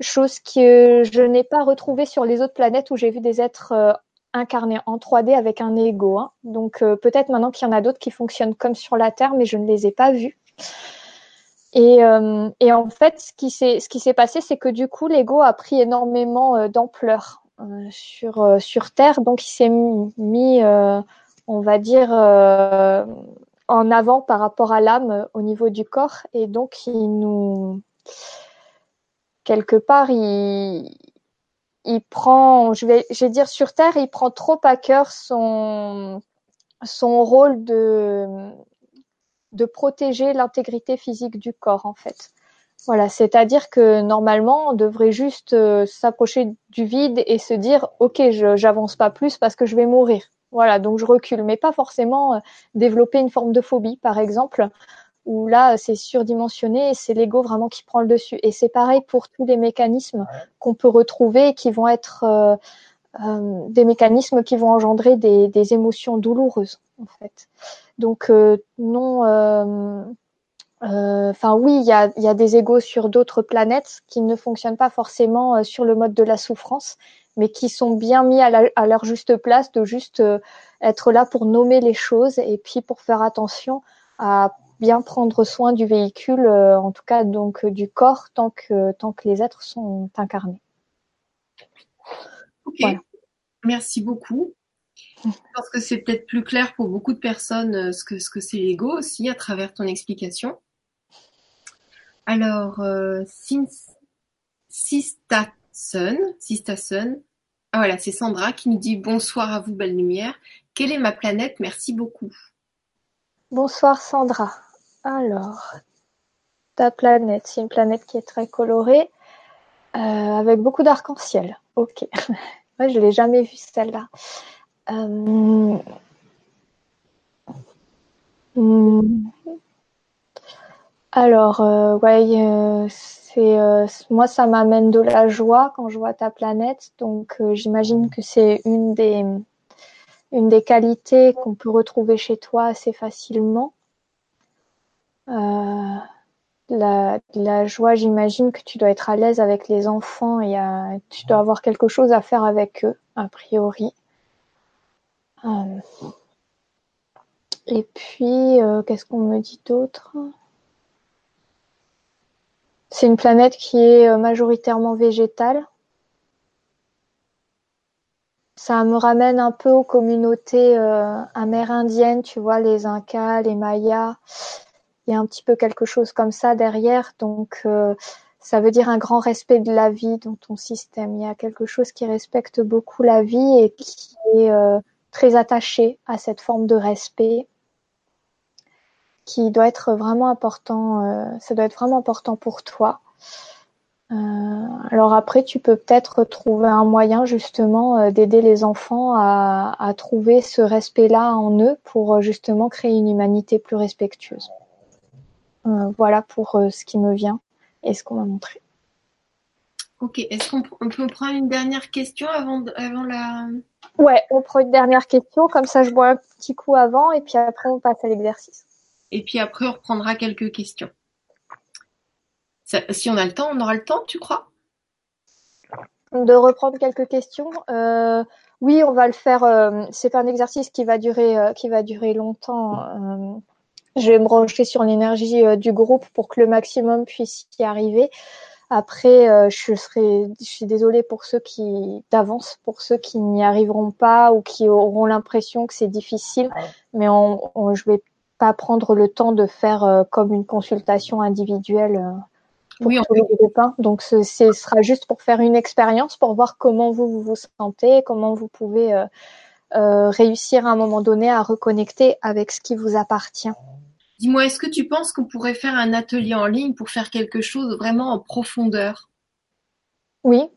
Chose que je n'ai pas retrouvée sur les autres planètes où j'ai vu des êtres euh, incarnés en 3D avec un ego. Hein. Donc peut-être maintenant qu'il y en a d'autres qui fonctionnent comme sur la Terre, mais je ne les ai pas vus. Et, et en fait, ce qui s'est passé, c'est que du coup, l'ego a pris énormément d'ampleur euh, sur euh, Terre. Donc il s'est mis, euh, on va dire, en avant par rapport à l'âme au niveau du corps, et donc il nous quelque part il il prend, je vais, dire sur Terre, il prend trop à cœur son rôle de de protéger l'intégrité physique du corps en fait. Voilà, c'est-à-dire que normalement, on devrait juste euh, s'approcher du vide et se dire, ok, je j'avance pas plus parce que je vais mourir. Voilà, donc je recule, mais pas forcément euh, développer une forme de phobie, par exemple, où là c'est surdimensionné et c'est l'ego vraiment qui prend le dessus. Et c'est pareil pour tous les mécanismes qu'on peut retrouver et qui vont être euh, des mécanismes qui vont engendrer des, des émotions douloureuses, en fait. Donc non euh, enfin oui, il y a, y a, des égos sur d'autres planètes qui ne fonctionnent pas forcément euh, sur le mode de la souffrance, mais qui sont bien mis à, à leur juste place de juste euh, être là pour nommer les choses et puis pour faire attention à bien prendre soin du véhicule, en tout cas donc du corps tant que tant que les êtres sont incarnés. Ok, merci beaucoup. Je pense que c'est peut-être plus clair pour beaucoup de personnes ce que ce que c'est l'ego aussi à travers ton explication. Alors, euh, Sistason, ah voilà, c'est Sandra qui nous dit bonsoir à vous, belle lumière. Quelle est ma planète? Merci beaucoup. Bonsoir Sandra. Alors, ta planète, c'est une planète qui est très colorée, euh, avec beaucoup d'arc-en-ciel. Ok. Moi, je l'ai jamais vue celle-là. Euh, hmm. Alors, euh, ouais, euh, c'est moi ça m'amène de la joie quand je vois ta planète, donc j'imagine que c'est une des qualités qu'on peut retrouver chez toi assez facilement. Euh, la, la, joie, j'imagine que tu dois être à l'aise avec les enfants et tu dois avoir quelque chose à faire avec eux, a priori. Euh, et puis, euh, qu'est-ce qu'on me dit d'autre? C'est une planète qui est majoritairement végétale ça me ramène un peu aux communautés euh, amérindiennes, tu vois, les Incas, les Mayas. Il y a un petit peu quelque chose comme ça derrière. Donc, euh, ça veut dire un grand respect de la vie dans ton système. Il y a quelque chose qui respecte beaucoup la vie et qui est euh, très attaché à cette forme de respect qui doit être vraiment important. ça doit être vraiment important pour toi. Euh, alors après, tu peux peut-être trouver un moyen justement euh, d'aider les enfants à, trouver ce respect-là en eux pour euh, justement créer une humanité plus respectueuse. Euh, voilà pour ce qui me vient et ce qu'on m'a montré. Ok, est-ce qu'on peut prendre une dernière question avant, avant la... Ouais, on prend une dernière question, comme ça je bois un petit coup avant et puis après on passe à l'exercice. Et puis après on reprendra quelques questions si on a le temps, on aura le temps, tu crois? De reprendre quelques questions. Euh, oui, on va le faire. Euh, c'est pas un exercice qui va durer, euh, qui va durer longtemps. Je vais me brancher sur l'énergie du groupe pour que le maximum puisse y arriver. Après, je serai, je suis désolée pour ceux qui d'avance, pour ceux qui n'y arriveront pas ou qui auront l'impression que c'est difficile. Mais on, on, je vais pas prendre le temps de faire comme une consultation individuelle oui, tous les Donc ce, sera juste pour faire une expérience, pour voir comment vous vous, sentez, comment vous pouvez euh, euh, réussir à un moment donné à reconnecter avec ce qui vous appartient. Dis-moi, est-ce que tu penses qu'on pourrait faire un atelier en ligne pour faire quelque chose vraiment en profondeur? Oui,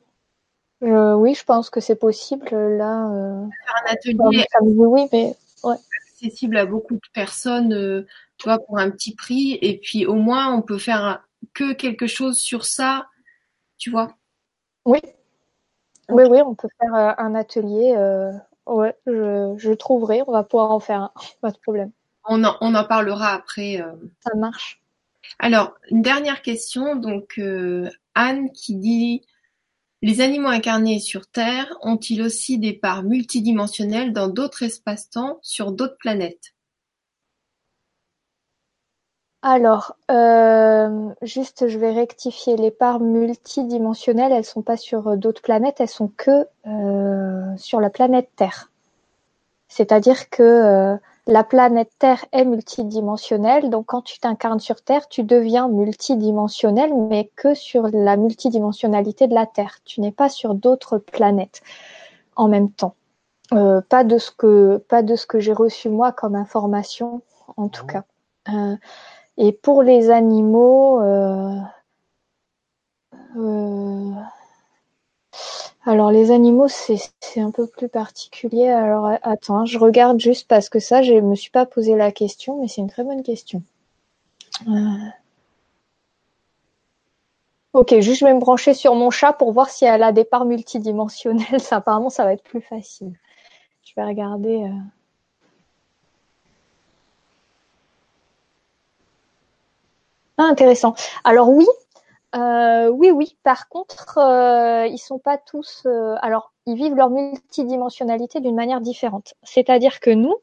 oui, je pense que c'est possible. Là, euh, faire un atelier. oui, mais accessible à beaucoup de personnes, tu vois, pour un petit prix, et puis au moins on peut faire que quelque chose sur ça, tu vois? Oui. Oui, oui, on peut faire euh, un atelier. Euh, ouais, je, trouverai. On va pouvoir en faire un. Pas de problème. On en, on en parlera après. Euh. Ça marche. Alors, une dernière question. Donc, Anne qui dit Les animaux incarnés sur Terre ont-ils aussi des parts multidimensionnelles dans d'autres espaces-temps sur d'autres planètes? Alors, euh, juste, je vais rectifier. Les parts multidimensionnelles, elles sont pas sur euh, d'autres planètes, elles sont que euh, sur la planète Terre. C'est-à-dire que la planète Terre est multidimensionnelle, donc quand tu t'incarnes sur Terre, tu deviens multidimensionnel, mais que sur la multidimensionnalité de la Terre. Tu n'es pas sur d'autres planètes en même temps. pas de ce que pas de ce que j'ai reçu moi comme information, en tout cas. Et pour les animaux, euh, euh, alors les animaux c'est un peu plus particulier. Alors attends, je regarde juste parce que ça je me suis pas posé la question, mais c'est une très bonne question. Euh, ok, juste je vais me brancher sur mon chat pour voir si elle a des parts multidimensionnelles. Apparemment ça va être plus facile. Je vais regarder. Ah, intéressant. Alors oui, euh, oui, oui. Par contre, euh, ils sont pas tous. Euh, alors, ils vivent leur multidimensionnalité d'une manière différente. C'est-à-dire que nous,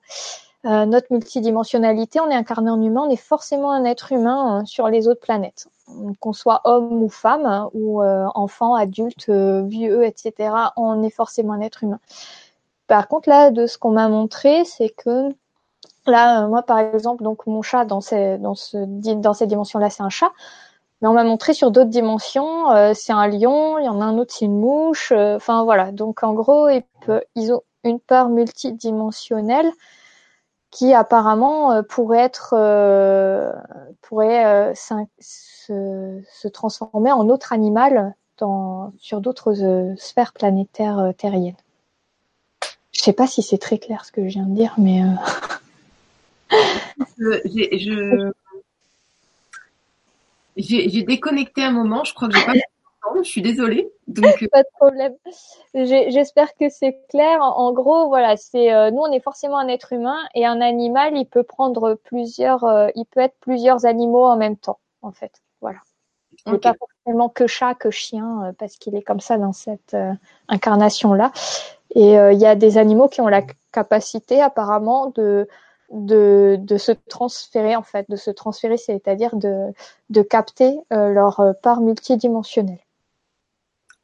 euh, notre multidimensionnalité, on est incarné en humain, on est forcément un être humain sur les autres planètes, qu'on soit homme ou femme, ou enfant, adulte, vieux, etc. On est forcément un être humain. Par contre, là, de ce qu'on m'a montré, c'est que Là, euh, moi, par exemple, donc mon chat dans ces, cette dimension-là, c'est un chat. Mais on m'a montré sur d'autres dimensions, euh, c'est un lion, il y en a un autre, c'est une mouche. Euh, enfin voilà. Donc en gros, ils, ont une part multidimensionnelle qui apparemment pourrait se, transformer en autre animal sur d'autres sphères planétaires terriennes. Je sais pas si c'est très clair ce que je viens de dire, mais j'ai déconnecté un moment, je crois que j'ai pas je suis désolée. Donc... Pas de problème. J'espère que c'est clair. En gros, voilà, c'est nous, on est forcément un être humain et un animal, il peut prendre plusieurs, il peut être plusieurs animaux en même temps, en fait. Voilà. Il n'est pas forcément que chat, que chien, parce qu'il est comme ça dans cette incarnation-là. Et il y a des animaux qui ont la capacité, apparemment, de de, de se transférer en fait, de se transférer, c'est-à-dire de, de capter euh, leur euh, part multidimensionnelle.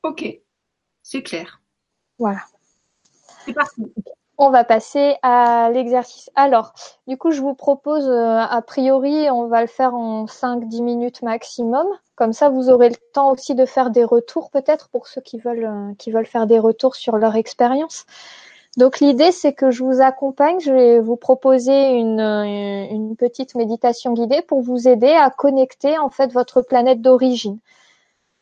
Ok, c'est clair. Voilà. C'est parti. On va passer à l'exercice. Alors, du coup, je vous propose, euh, a priori, on va le faire en 5-10 minutes maximum. Comme ça, vous aurez le temps aussi de faire des retours, peut-être, pour ceux qui veulent, qui veulent faire des retours sur leur expérience. Donc l'idée, c'est que je vous accompagne. Je vais vous proposer une, une petite méditation guidée pour vous aider à connecter en fait votre planète d'origine.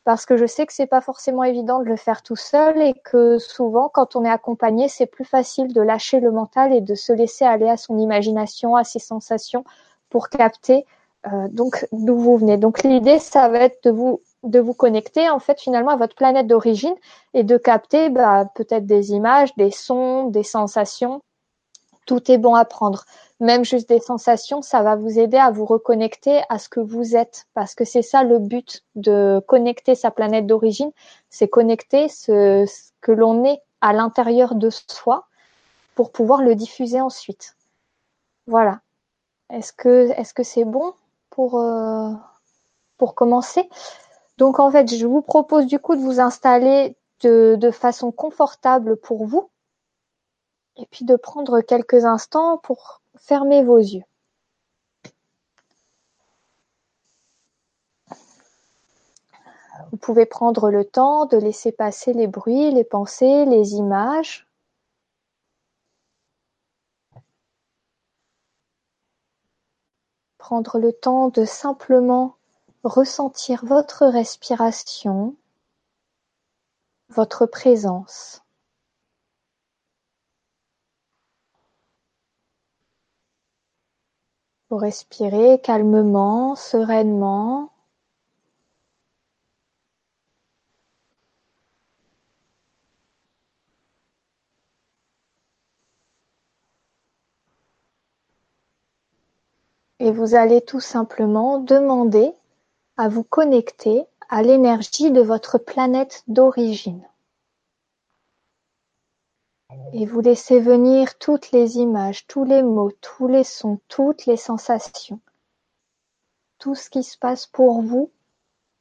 Parce que je sais que c'est pas forcément évident de le faire tout seul et que souvent, quand on est accompagné, c'est plus facile de lâcher le mental et de se laisser aller à son imagination, à ses sensations pour capter euh, donc d'où vous venez. Donc l'idée, ça va être de vous de vous connecter en fait finalement à votre planète d'origine et de capter bah, peut-être des images, des sons, des sensations. Tout est bon à prendre. Même juste des sensations, ça va vous aider à vous reconnecter à ce que vous êtes parce que c'est ça le but de connecter sa planète d'origine, c'est connecter ce, que l'on est à l'intérieur de soi pour pouvoir le diffuser ensuite. Voilà. Est-ce que c'est bon pour euh, pour commencer? Donc en fait, je vous propose du coup de vous installer de, façon confortable pour vous et puis de prendre quelques instants pour fermer vos yeux. Vous pouvez prendre le temps de laisser passer les bruits, les pensées, les images. Prendre le temps de simplement ressentir votre respiration, votre présence. Vous respirez calmement, sereinement. Et vous allez tout simplement demander à vous connecter à l'énergie de votre planète d'origine. Et vous laissez venir toutes les images, tous les mots, tous les sons, toutes les sensations. Tout ce qui se passe pour vous,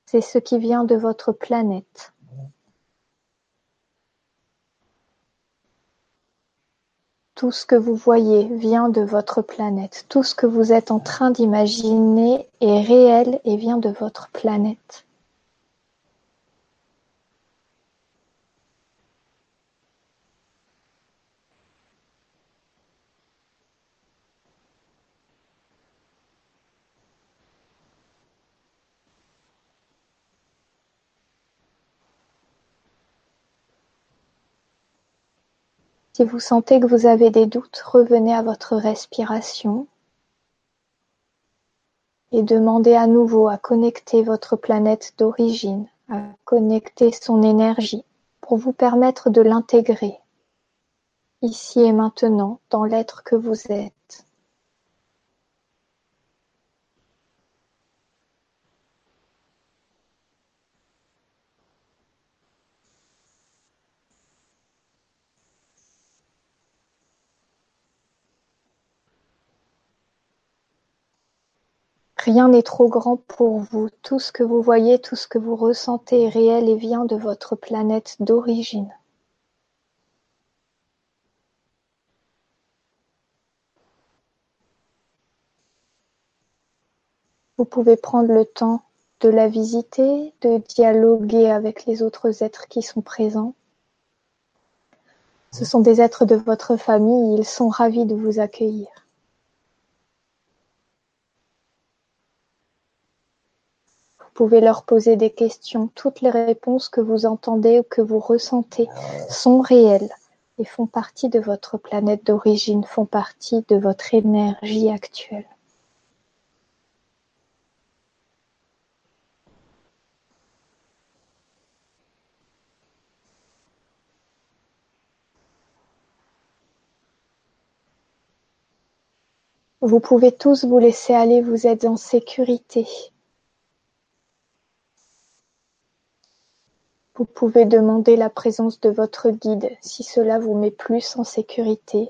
c'est ce qui vient de votre planète. Tout ce que vous voyez vient de votre planète. Tout ce que vous êtes en train d'imaginer est réel et vient de votre planète. Si vous sentez que vous avez des doutes, revenez à votre respiration et demandez à nouveau à connecter votre planète d'origine, à connecter son énergie pour vous permettre de l'intégrer ici et maintenant dans l'être que vous êtes. Rien n'est trop grand pour vous, tout ce que vous voyez, tout ce que vous ressentez est réel et vient de votre planète d'origine. Vous pouvez prendre le temps de la visiter, de dialoguer avec les autres êtres qui sont présents. Ce sont des êtres de votre famille, ils sont ravis de vous accueillir. Vous pouvez leur poser des questions. Toutes les réponses que vous entendez ou que vous ressentez sont réelles et font partie de votre planète d'origine, font partie de votre énergie actuelle. Vous pouvez tous vous laisser aller, vous êtes en sécurité. Vous pouvez demander la présence de votre guide si cela vous met plus en sécurité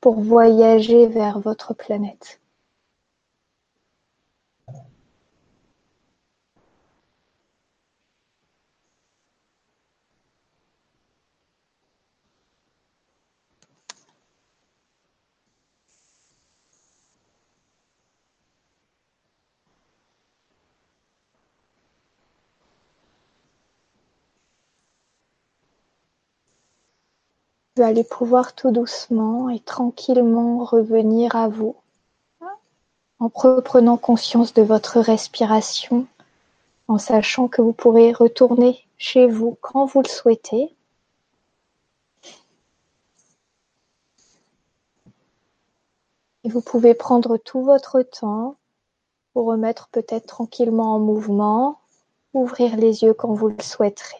pour voyager vers votre planète. Allez pouvoir tout doucement et tranquillement revenir à vous en reprenant conscience de votre respiration, en sachant que vous pourrez retourner chez vous quand vous le souhaitez. Et vous pouvez prendre tout votre temps pour remettre peut-être tranquillement en mouvement, ouvrir les yeux quand vous le souhaiterez.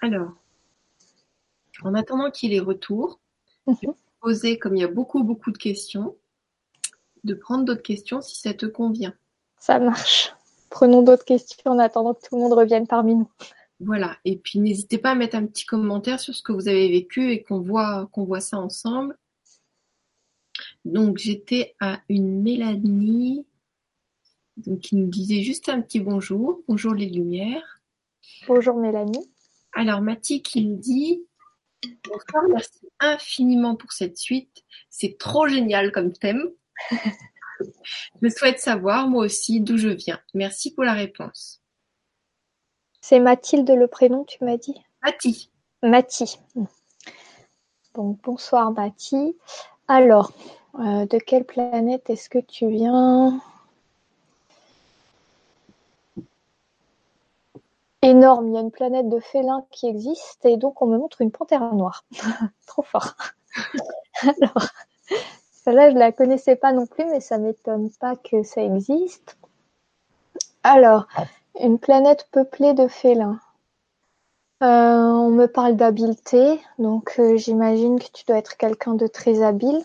Alors, en attendant qu'il ait retour, je vais poser, comme il y a beaucoup, beaucoup de questions, de prendre d'autres questions si ça te convient. Ça marche. Prenons d'autres questions en attendant que tout le monde revienne parmi nous. Voilà. Et puis, n'hésitez pas à mettre un petit commentaire sur ce que vous avez vécu et qu'on voit, qu'on voit ça ensemble. Donc, j'étais à une Mélanie donc, qui nous disait juste un petit bonjour. Bonjour les lumières. Bonjour Mélanie. Alors Mathie qui nous dit Bonsoir, merci infiniment pour cette suite. C'est trop génial comme thème. je souhaite savoir, moi aussi, d'où je viens. Merci pour la réponse. C'est Mathilde le prénom, tu m'as dit? Mathie. Mathie. Donc, bonsoir Mathie. Alors, euh, de quelle planète est-ce que tu viens? Énorme. Il y a une planète de félins qui existe et donc on me montre une panthère noire. Trop fort. Alors, celle-là, je la connaissais pas non plus, mais ça m'étonne pas que ça existe. Alors, une planète peuplée de félins. Euh, on me parle d'habileté, donc euh, j'imagine que tu dois être quelqu'un de très habile.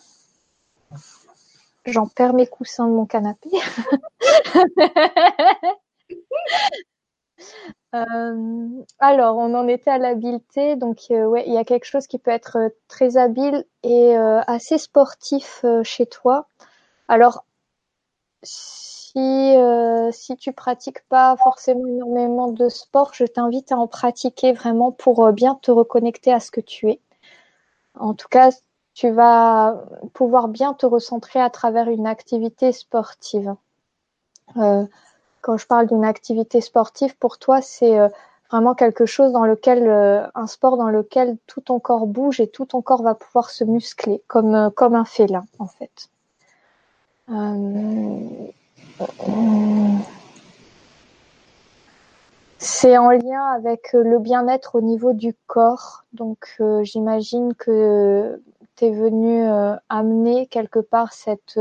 J'en perds mes coussins de mon canapé. Euh, alors, on en était à l'habileté, donc euh, ouais, il y a quelque chose qui peut être euh, très habile et assez sportif chez toi. Alors, si si tu pratiques pas forcément énormément de sport, je t'invite à en pratiquer vraiment pour bien te reconnecter à ce que tu es. En tout cas, tu vas pouvoir bien te recentrer à travers une activité sportive. Euh, quand je parle d'une activité sportive, pour toi, c'est euh, vraiment quelque chose dans lequel, euh, un sport dans lequel tout ton corps bouge et tout ton corps va pouvoir se muscler, comme, euh, comme un félin, en fait. C'est en lien avec le bien-être au niveau du corps. Donc, j'imagine que tu es venu amener quelque part cette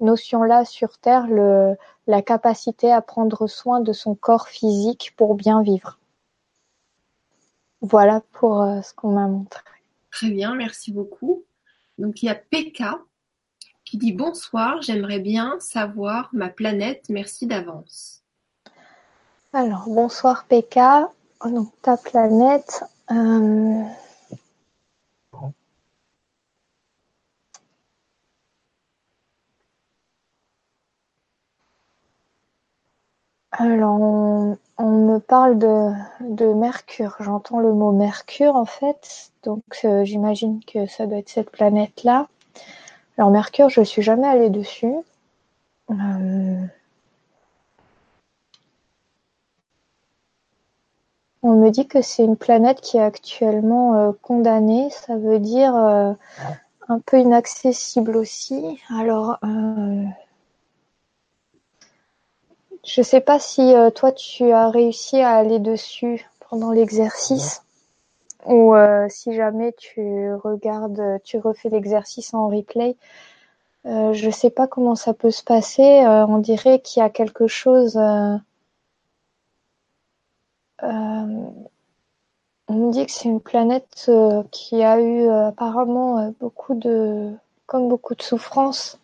notion-là sur Terre, le, la capacité à prendre soin de son corps physique pour bien vivre. Voilà pour euh, ce qu'on m'a montré. Très bien, merci beaucoup. Donc il y a PK qui dit bonsoir, j'aimerais bien savoir ma planète, merci d'avance. Alors bonsoir PK, donc ta planète. Euh, Alors, on, me parle de, Mercure. J'entends le mot Mercure en fait, donc euh, j'imagine que ça doit être cette planète-là. Alors Mercure, je suis jamais allée dessus. Euh, on me dit que c'est une planète qui est actuellement euh, condamnée. Ça veut dire un peu inaccessible aussi. Alors, je sais pas si euh, toi tu as réussi à aller dessus pendant l'exercice ou euh, si jamais tu regardes, tu refais l'exercice en replay. Euh, je sais pas comment ça peut se passer. Euh, on dirait qu'il y a quelque chose. on me dit que c'est une planète euh, qui a eu euh, apparemment euh, beaucoup de, comme beaucoup de souffrances.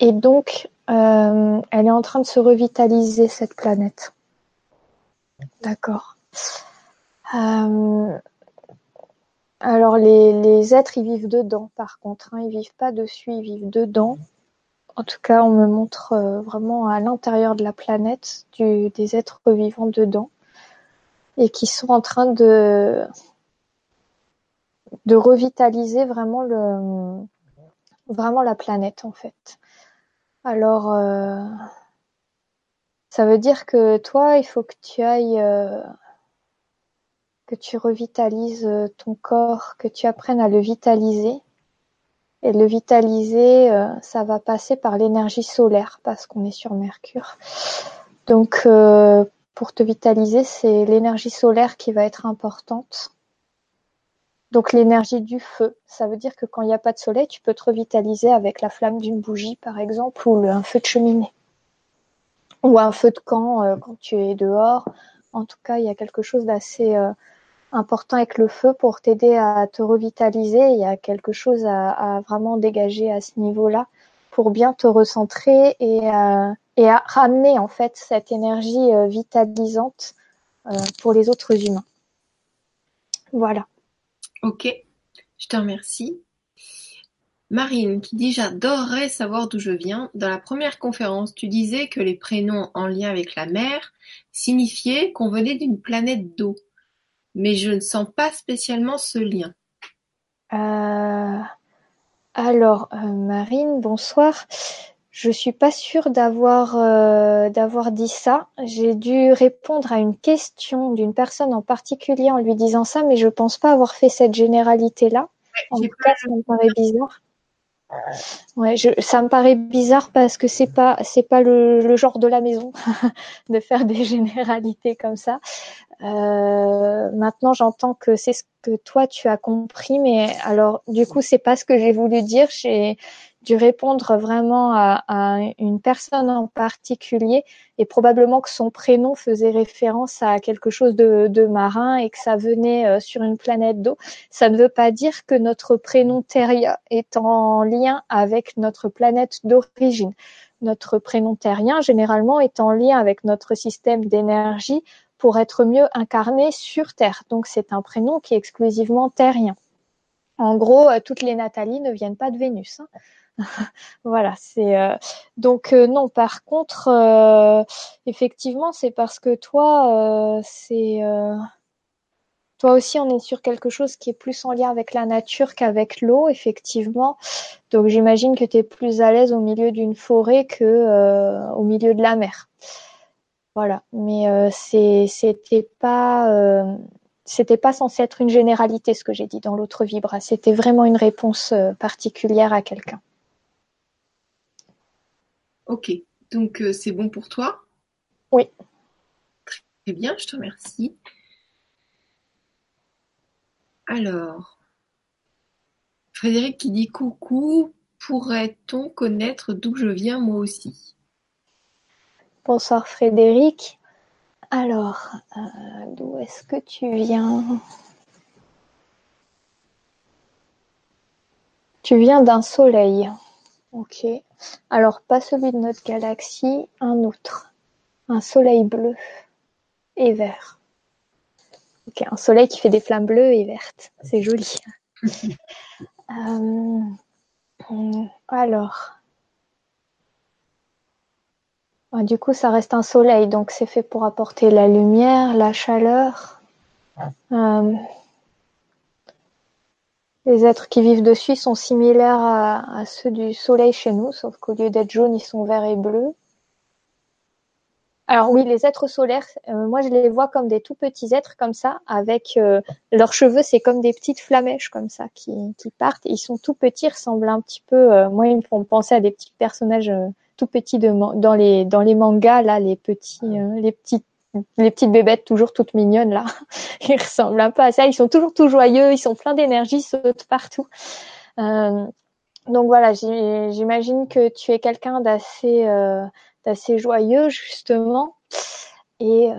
Et donc, elle est en train de se revitaliser, cette planète. D'accord. alors, les, êtres, ils vivent dedans, par contre. Hein, ils vivent pas dessus, ils vivent dedans. En tout cas, on me montre vraiment à l'intérieur de la planète des êtres vivants dedans et qui sont en train de revitaliser vraiment la planète en fait. Alors euh, ça veut dire que toi, il faut que tu ailles euh, que tu revitalises ton corps, que tu apprennes à le vitaliser. Et le vitaliser, euh, ça va passer par l'énergie solaire parce qu'on est sur Mercure. Donc pour te vitaliser, c'est l'énergie solaire qui va être importante. Donc l'énergie du feu, ça veut dire que quand il n'y a pas de soleil, tu peux te revitaliser avec la flamme d'une bougie par exemple ou un feu de cheminée ou un feu de camp euh, quand tu es dehors. En tout cas, il y a quelque chose d'assez euh, important avec le feu pour t'aider à te revitaliser. Il y a quelque chose à, vraiment dégager à ce niveau-là pour bien te recentrer et euh, et à ramener en fait cette énergie vitalisante pour les autres humains. Voilà. Ok, je te remercie. Marine qui dit j'adorerais savoir d'où je viens. Dans la première conférence, tu disais que les prénoms en lien avec la mer signifiaient qu'on venait d'une planète d'eau, mais je ne sens pas spécialement ce lien. Euh, alors, Marine, bonsoir. Je suis pas sûre d'avoir euh, d'avoir dit ça. J'ai dû répondre à une question d'une personne en particulier en lui disant ça, mais je pense pas avoir fait cette généralité-là. en tout cas, ça me paraît bizarre. Ouais, je, ça me paraît bizarre parce que c'est pas c'est pas le, le, genre de la maison de faire des généralités comme ça. Euh, maintenant, j'entends que c'est ce que toi tu as compris, mais alors du coup, c'est pas ce que j'ai voulu dire. J'ai dû répondre vraiment à, une personne en particulier et probablement que son prénom faisait référence à quelque chose de, de marin et que ça venait euh, sur une planète d'eau. Ça ne veut pas dire que notre prénom Terrien est en lien avec notre planète d'origine. Notre prénom terrien, généralement, est en lien avec notre système d'énergie pour être mieux incarné sur Terre. Donc, c'est un prénom qui est exclusivement terrien. En gros, euh, toutes les Nathalie ne viennent pas de Vénus. Hein. voilà, c'est euh, donc euh, non. Par contre, euh, effectivement, c'est parce que toi, c'est toi aussi, on est sur quelque chose qui est plus en lien avec la nature qu'avec l'eau, effectivement. Donc, j'imagine que tu es plus à l'aise au milieu d'une forêt que au milieu de la mer. Voilà, mais c'était pas c'était pas censé être une généralité ce que j'ai dit dans l'autre vibra. C'était vraiment une réponse particulière à quelqu'un. Ok, donc euh, c'est bon pour toi? Oui. Très bien, je te remercie. Alors, Frédéric qui dit coucou, pourrait-on connaître d'où je viens moi aussi? Bonsoir Frédéric. Alors, euh, d'où est-ce que tu viens? Tu viens d'un soleil. Ok. Alors pas celui de notre galaxie, un autre. Un soleil bleu et vert. Ok, un soleil qui fait des flammes bleues et vertes. C'est joli. Euh, alors. Ah, du coup, ça reste un soleil, donc c'est fait pour apporter la lumière, la chaleur. Euh, les êtres qui vivent dessus sont similaires à, ceux du Soleil chez nous, sauf qu'au lieu d'être jaunes, ils sont verts et bleus. Alors oui, les êtres solaires, euh, moi je les vois comme des tout petits êtres comme ça, avec euh, leurs cheveux, c'est comme des petites flamèches comme ça qui, partent. Ils sont tout petits, ressemblent un petit peu. Euh, moi, ils me font penser à des petits personnages tout petits de, dans les dans les mangas là, les petits les petites les petites bébêtes toujours toutes mignonnes là. Ils ressemblent un peu à ça. Ils sont toujours tout joyeux, ils sont pleins d'énergie, ils sautent partout. Euh, donc voilà, j'imagine que tu es quelqu'un d'assez euh, d'assez joyeux justement. Et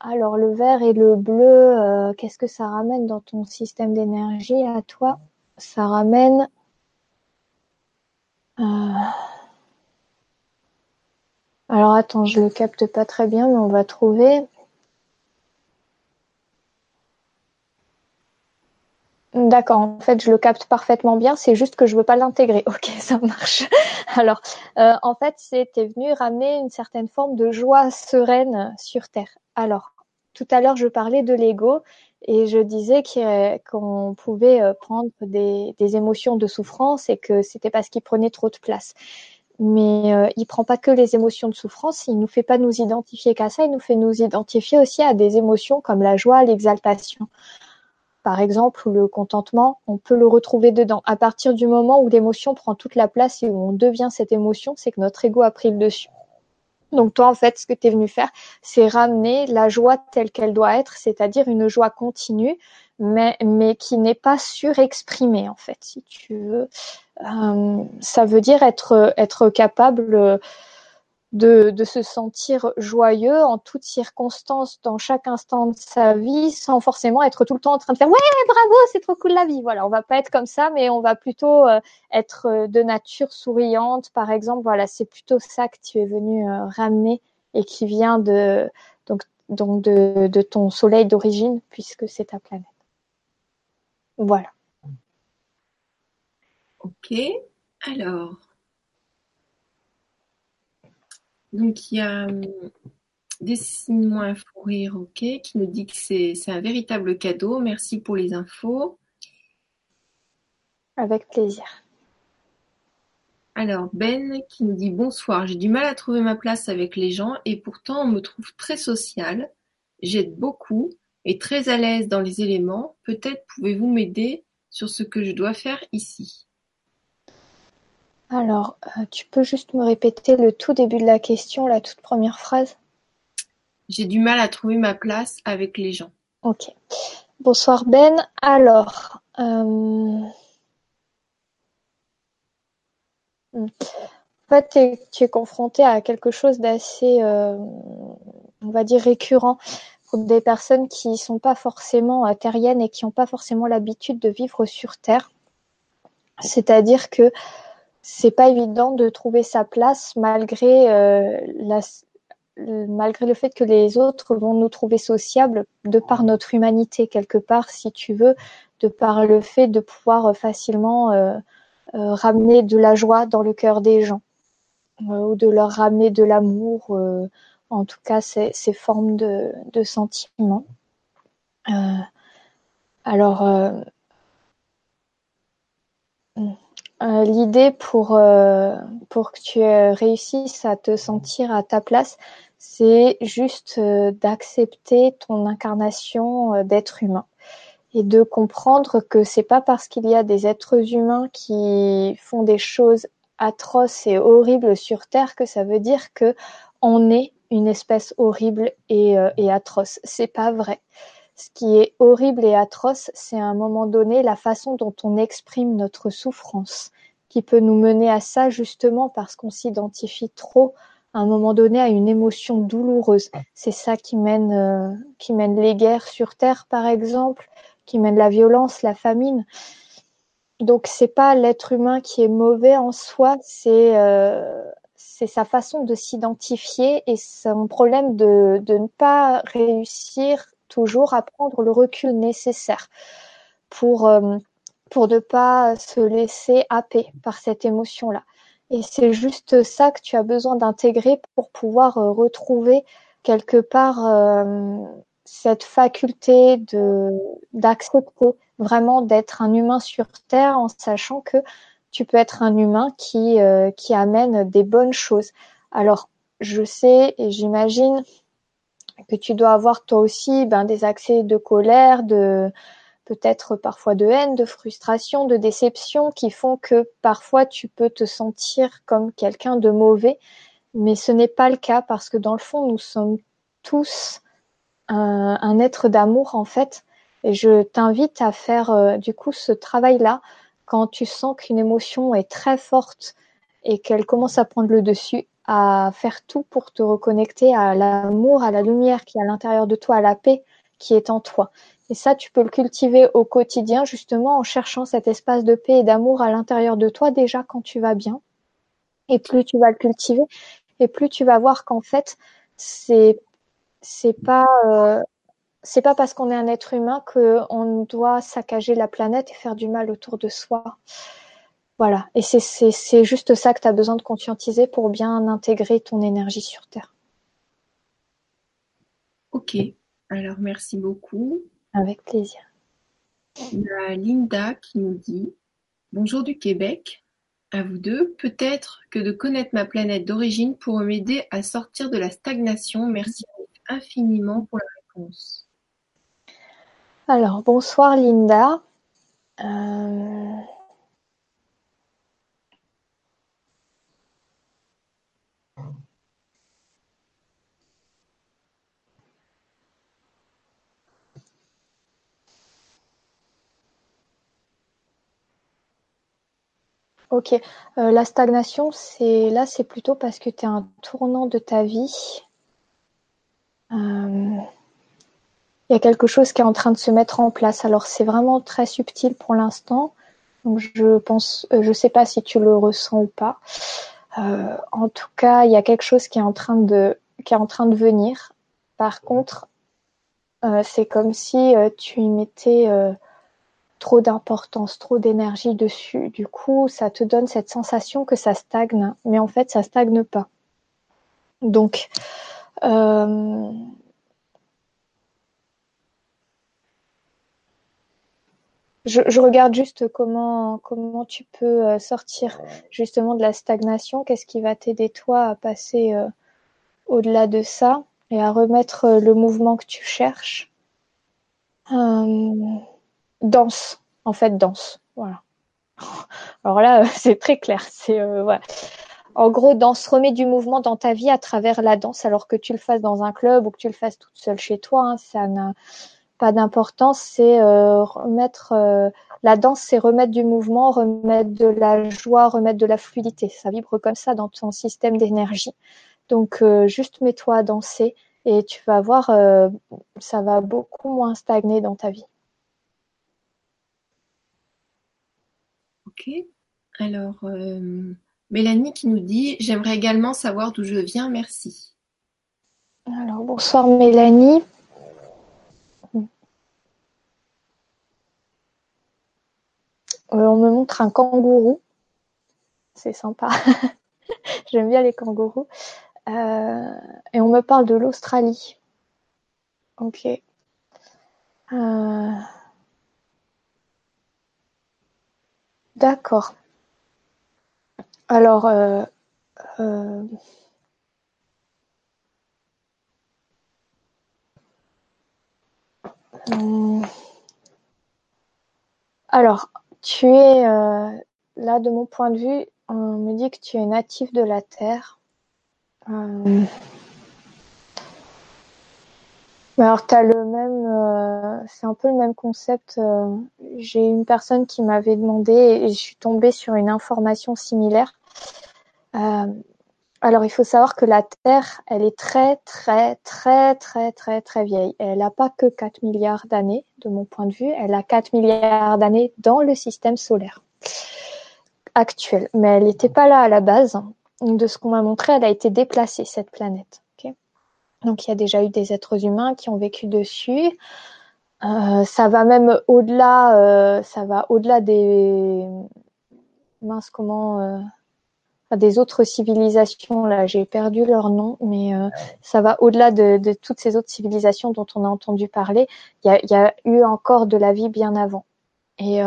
alors le vert et le bleu, qu'est-ce que ça ramène dans ton système d'énergie à toi? Ça ramène alors attends, je le capte pas très bien, mais on va trouver. D'accord, en fait, je le capte parfaitement bien, c'est juste que je veux pas l'intégrer. Ok, ça marche. Alors, euh, en fait, c'était venu ramener une certaine forme de joie sereine sur Terre. Alors, tout à l'heure, je parlais de l'ego et je disais qu'on pouvait euh, prendre des, des, émotions de souffrance et que c'était parce qu'il prenait trop de place. Mais euh, il prend pas que les émotions de souffrance, il nous fait pas nous identifier qu'à ça, il nous fait nous identifier aussi à des émotions comme la joie, l'exaltation par exemple, le contentement, on peut le retrouver dedans. À partir du moment où l'émotion prend toute la place et où on devient cette émotion, c'est que notre ego a pris le dessus. Donc toi, en fait, ce que tu es venu faire, c'est ramener la joie telle qu'elle doit être, c'est-à-dire une joie continue, mais, mais qui n'est pas surexprimée, en fait, si tu veux. Euh, ça veut dire être, être capable de, de, se sentir joyeux en toutes circonstances, dans chaque instant de sa vie, sans forcément être tout le temps en train de faire ouais bravo c'est trop cool la vie. Voilà, on va pas être comme ça, mais on va plutôt euh, être euh, de nature souriante, par exemple. Voilà, c'est plutôt ça que tu es venu euh, ramener et qui vient de donc donc de, de ton soleil d'origine puisque c'est ta planète. Voilà. Ok. Alors, donc il y a hum, Dessine-moi un fou rire, ok, qui nous dit que c'est un véritable cadeau. Merci pour les infos. Avec plaisir. Alors Ben qui nous dit bonsoir, j'ai du mal à trouver ma place avec les gens et pourtant on me trouve très sociale, j'aide beaucoup et très à l'aise dans les éléments. Peut-être pouvez-vous m'aider sur ce que je dois faire ici. Alors, euh, tu peux juste me répéter le tout début de la question, la toute première phrase? J'ai du mal à trouver ma place avec les gens. Ok. Bonsoir Ben. Alors, euh, en fait, tu es confronté à quelque chose d'assez, euh, on va dire, récurrent des personnes qui sont pas forcément terriennes et qui n'ont pas forcément l'habitude de vivre sur Terre. C'est-à-dire que c'est pas évident de trouver sa place malgré euh, malgré le fait que les autres vont nous trouver sociables de par notre humanité quelque part, si tu veux, de par le fait de pouvoir facilement euh, euh, ramener de la joie dans le cœur des gens ou de leur ramener de l'amour, en tout cas ces, ces formes de, sentiments. alors euh, l'idée pour euh, que tu euh, réussisses à te sentir à ta place, c'est juste d'accepter ton incarnation d'être humain et de comprendre que c'est pas parce qu'il y a des êtres humains qui font des choses atroces et horribles sur Terre que ça veut dire que on est une espèce horrible et, et atroce. C'est pas vrai. Ce qui est horrible et atroce, c'est à un moment donné la façon dont on exprime notre souffrance, qui peut nous mener à ça justement parce qu'on s'identifie trop à un moment donné à une émotion douloureuse. C'est ça qui mène, euh, qui mène les guerres sur Terre, par exemple, qui mène la violence, la famine. Donc c'est pas l'être humain qui est mauvais en soi, c'est euh, c'est sa façon de s'identifier et son problème de, de ne pas réussir toujours à prendre le recul nécessaire pour euh, pour ne pas se laisser happer par cette émotion-là. Et c'est juste ça que tu as besoin d'intégrer pour pouvoir euh, retrouver quelque part euh, cette faculté de d'accepter vraiment d'être un humain sur terre en sachant que tu peux être un humain qui qui amène des bonnes choses. Alors je sais et j'imagine que tu dois avoir toi aussi ben, des accès de colère, de peut-être parfois de haine, de frustration, de déception qui font que parfois tu peux te sentir comme quelqu'un de mauvais, mais ce n'est pas le cas parce que dans le fond nous sommes tous un, un être d'amour en fait. Et je t'invite à faire euh, du coup ce travail-là quand tu sens qu'une émotion est très forte et qu'elle commence à prendre le dessus, à faire tout pour te reconnecter à l'amour, à la lumière qui est à l'intérieur de toi, à la paix qui est en toi. Et ça, tu peux le cultiver au quotidien, justement, en cherchant cet espace de paix et d'amour à l'intérieur de toi, déjà quand tu vas bien. Et plus tu vas le cultiver, et plus tu vas voir qu'en fait, c'est c'est pas euh, c'est pas parce qu'on est un être humain qu'on doit saccager la planète et faire du mal autour de soi. Voilà. Et c'est, juste ça que tu as besoin de conscientiser pour bien intégrer ton énergie sur Terre. Ok. Alors, merci beaucoup. Avec plaisir. Il y a Linda qui nous dit Bonjour du Québec. À vous deux, peut-être que de connaître ma planète d'origine pourrait m'aider à sortir de la stagnation. Merci infiniment pour la réponse. Alors, bonsoir Linda. Euh, Ok, euh, la stagnation, c'est là, c'est plutôt parce que tu es un tournant de ta vie. Euh, il y a quelque chose qui est en train de se mettre en place. Alors c'est vraiment très subtil pour l'instant. Donc je pense, euh, je sais pas si tu le ressens ou pas. en tout cas, il y a quelque chose qui est en train de, venir. Par contre, c'est comme si tu y mettais trop d'importance, trop d'énergie dessus. Du coup, ça te donne cette sensation que ça stagne, mais en fait, ça stagne pas. Donc, euh, je, regarde juste comment comment tu peux euh, sortir justement de la stagnation. Qu'est-ce qui va t'aider toi à passer euh, au-delà de ça et à remettre le mouvement que tu cherches? Danse, en fait, danse. Voilà. Alors là, c'est très clair. C'est euh, voilà. En gros, danse remet du mouvement dans ta vie à travers la danse, alors que tu le fasses dans un club ou que tu le fasses toute seule chez toi, hein, ça n'a pas d'importance. C'est euh, remettre euh, la danse, c'est remettre du mouvement, remettre de la joie, remettre de la fluidité. Ça vibre comme ça dans ton système d'énergie. Donc, juste mets-toi à danser et tu vas voir, ça va beaucoup moins stagner dans ta vie. Ok. Alors, euh, Mélanie qui nous dit J'aimerais également savoir d'où je viens, merci. Alors, bonsoir Mélanie. On me montre un kangourou. C'est sympa. J'aime bien les kangourous. Euh, et on me parle de l'Australie. Ok. D'accord. Alors, euh, euh, hmm. alors, tu es euh, là de mon point de vue, on me dit que tu es natif de la Terre. alors, tu as le même, euh, c'est un peu le même concept. Euh, j'ai une personne qui m'avait demandé et je suis tombée sur une information similaire. Alors, il faut savoir que la Terre, elle est très, très, très, très, très, très vieille. Elle n'a pas que 4 milliards d'années, de mon point de vue. Elle a 4 milliards d'années dans le système solaire actuel. Mais elle n'était pas là à la base. De ce qu'on m'a montré, elle a été déplacée, cette planète. Donc il y a déjà eu des êtres humains qui ont vécu dessus. Euh, ça va même au-delà, euh, ça va au-delà des mince comment euh, des autres civilisations. Là, j'ai perdu leur nom, mais ça va au-delà de, de, toutes ces autres civilisations dont on a entendu parler. Il y a, eu encore de la vie bien avant. Et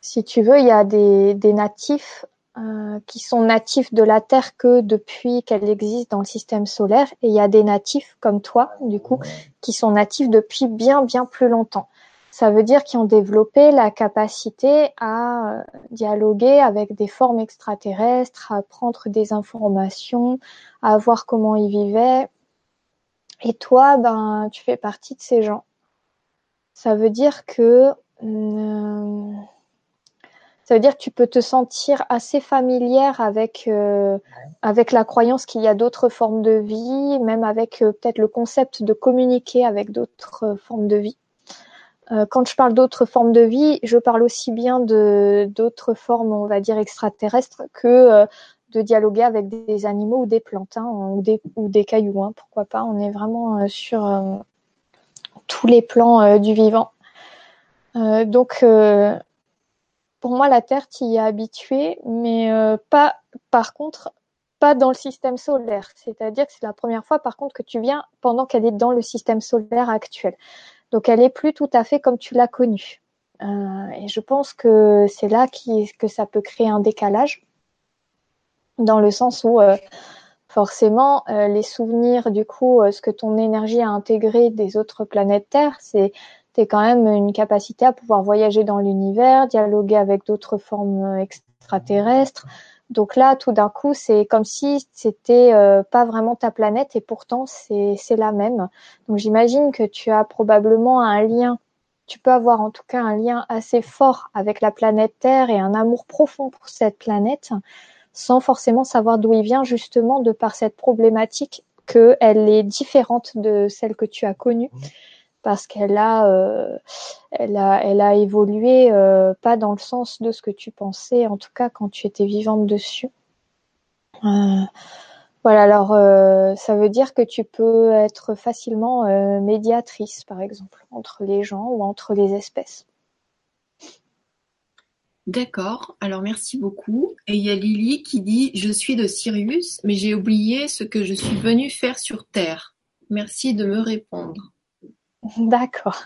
si tu veux, il y a des, des natifs euh, qui sont natifs de la Terre que depuis qu'elle existe dans le système solaire, et il y a des natifs comme toi, du coup, qui sont natifs depuis bien bien plus longtemps. Ça veut dire qu'ils ont développé la capacité à euh, dialoguer avec des formes extraterrestres, à prendre des informations, à voir comment ils vivaient. Et toi, ben, tu fais partie de ces gens. Ça veut dire que euh, Ça veut dire que tu peux te sentir assez familière avec euh, avec la croyance qu'il y a d'autres formes de vie, même avec peut-être le concept de communiquer avec d'autres formes de vie. Quand je parle d'autres formes de vie, je parle aussi bien d'autres formes, on va dire extraterrestres, que de dialoguer avec des animaux ou des plantes hein, ou des ou des cailloux. Hein, pourquoi pas On est vraiment sur tous les plans du vivant. donc pour moi, la Terre, tu y es habituée, mais euh, pas, par contre, pas dans le système solaire. C'est-à-dire que c'est la première fois, par contre, que tu viens pendant qu'elle est dans le système solaire actuel. Donc, elle est plus tout à fait comme tu l'as connue. Euh, et je pense que c'est là que ça peut créer un décalage, dans le sens où euh, forcément, les souvenirs, du coup, ce que ton énergie a intégré des autres planètes Terre, c'est c'est quand même une capacité à pouvoir voyager dans l'univers, dialoguer avec d'autres formes extraterrestres. Donc là, tout d'un coup, c'est comme si c'était euh, pas vraiment ta planète et pourtant c'est la même. Donc j'imagine que tu as probablement un lien, tu peux avoir en tout cas un lien assez fort avec la planète Terre et un amour profond pour cette planète, sans forcément savoir d'où il vient justement de par cette problématique qu'elle est différente de celle que tu as connue. Mmh parce qu'elle a, euh, évolué euh, pas dans le sens de ce que tu pensais, en tout cas quand tu étais vivante dessus. Euh, voilà, alors ça veut dire que tu peux être facilement médiatrice, par exemple, entre les gens ou entre les espèces. D'accord, alors merci beaucoup. Et il y a Lily qui dit Je suis de Sirius, mais j'ai oublié ce que je suis venue faire sur Terre. Merci de me répondre. D'accord.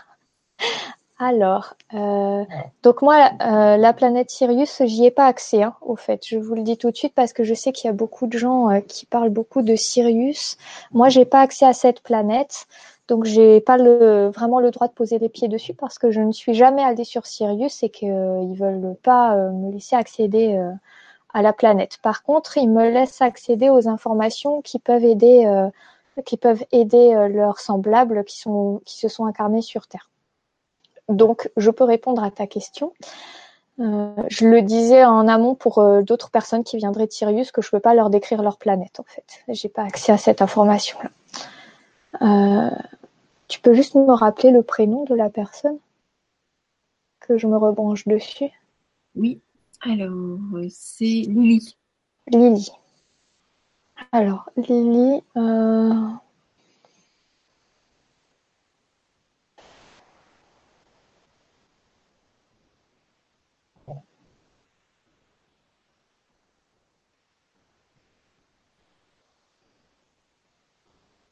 Alors, euh, donc moi, euh, la planète Sirius, j'y ai pas accès, hein, au fait. Je vous le dis tout de suite parce que je sais qu'il y a beaucoup de gens euh, qui parlent beaucoup de Sirius. Moi, j'ai pas accès à cette planète, donc j'ai pas le, vraiment le droit de poser les pieds dessus parce que je ne suis jamais allée sur Sirius et qu'ils ne veulent pas me laisser accéder à la planète. Par contre, ils me laissent accéder aux informations qui peuvent aider qui peuvent aider euh, leurs semblables qui, sont, qui se sont incarnés sur Terre. Donc, je peux répondre à ta question. Euh, je le disais en amont pour euh, d'autres personnes qui viendraient de Sirius que je ne peux pas leur décrire leur planète en fait. J'ai pas accès à cette information-là. tu peux juste me rappeler le prénom de la personne que je me rebranche dessus? Oui. Alors, c'est Lily. Lily. Alors, Lily, euh,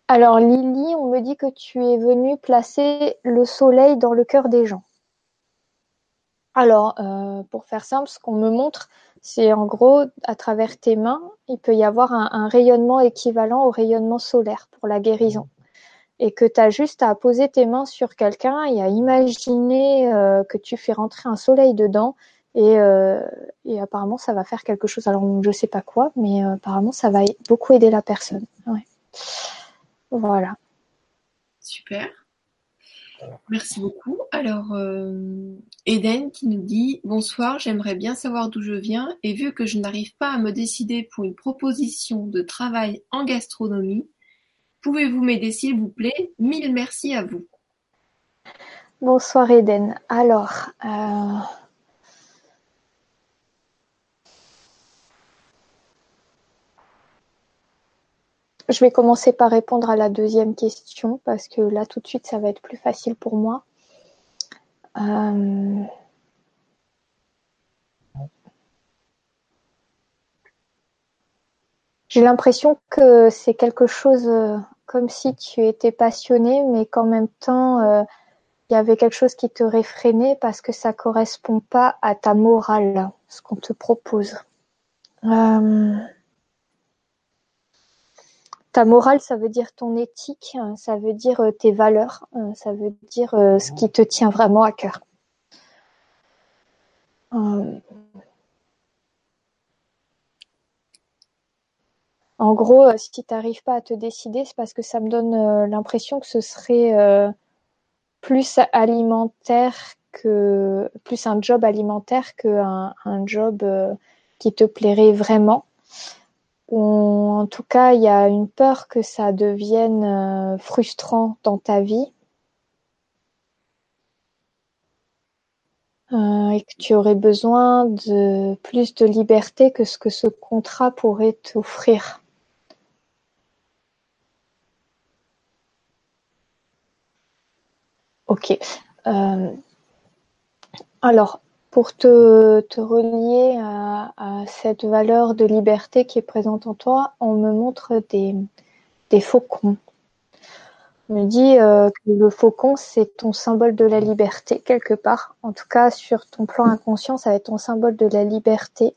Alors Lily, on me dit que tu es venue placer le soleil dans le cœur des gens. Alors, euh, pour faire simple, ce qu'on me montre, c'est en gros, à travers tes mains, il peut y avoir un, rayonnement équivalent au rayonnement solaire pour la guérison. Et que tu as juste à poser tes mains sur quelqu'un et à imaginer euh, que tu fais rentrer un soleil dedans. Et, euh, et, apparemment, ça va faire quelque chose. Alors, je sais pas quoi, mais euh, apparemment, ça va beaucoup aider la personne. Ouais. Voilà. Super. Merci beaucoup. Alors, euh, Eden qui nous dit Bonsoir, j'aimerais bien savoir d'où je viens et vu que je n'arrive pas à me décider pour une proposition de travail en gastronomie, pouvez-vous m'aider s'il vous plaît? Mille merci à vous. Bonsoir Eden. Alors, euh, Je vais commencer par répondre à la deuxième question parce que là tout de suite ça va être plus facile pour moi. Euh, j'ai l'impression que c'est quelque chose euh, comme si tu étais passionné, mais qu'en même temps euh, il y avait quelque chose qui te réfrénait parce que ça correspond pas à ta morale, ce qu'on te propose. Ta morale, ça veut dire ton éthique, hein, ça veut dire euh, tes valeurs, euh, ça veut dire euh, ce qui te tient vraiment à cœur. En gros, si tu n'arrives pas à te décider, c'est parce que ça me donne l'impression que ce serait plus alimentaire que plus un job alimentaire qu'un un job qui te plairait vraiment. Ou en tout cas, il y a une peur que ça devienne frustrant dans ta vie Euh, et que tu aurais besoin de plus de liberté que ce que ce contrat pourrait t'offrir. Ok. Euh, alors, pour te, relier à, cette valeur de liberté qui est présente en toi, on me montre des, faucons me dit euh, que le faucon, c'est ton symbole de la liberté, quelque part. En tout cas, sur ton plan inconscient, ça va être ton symbole de la liberté.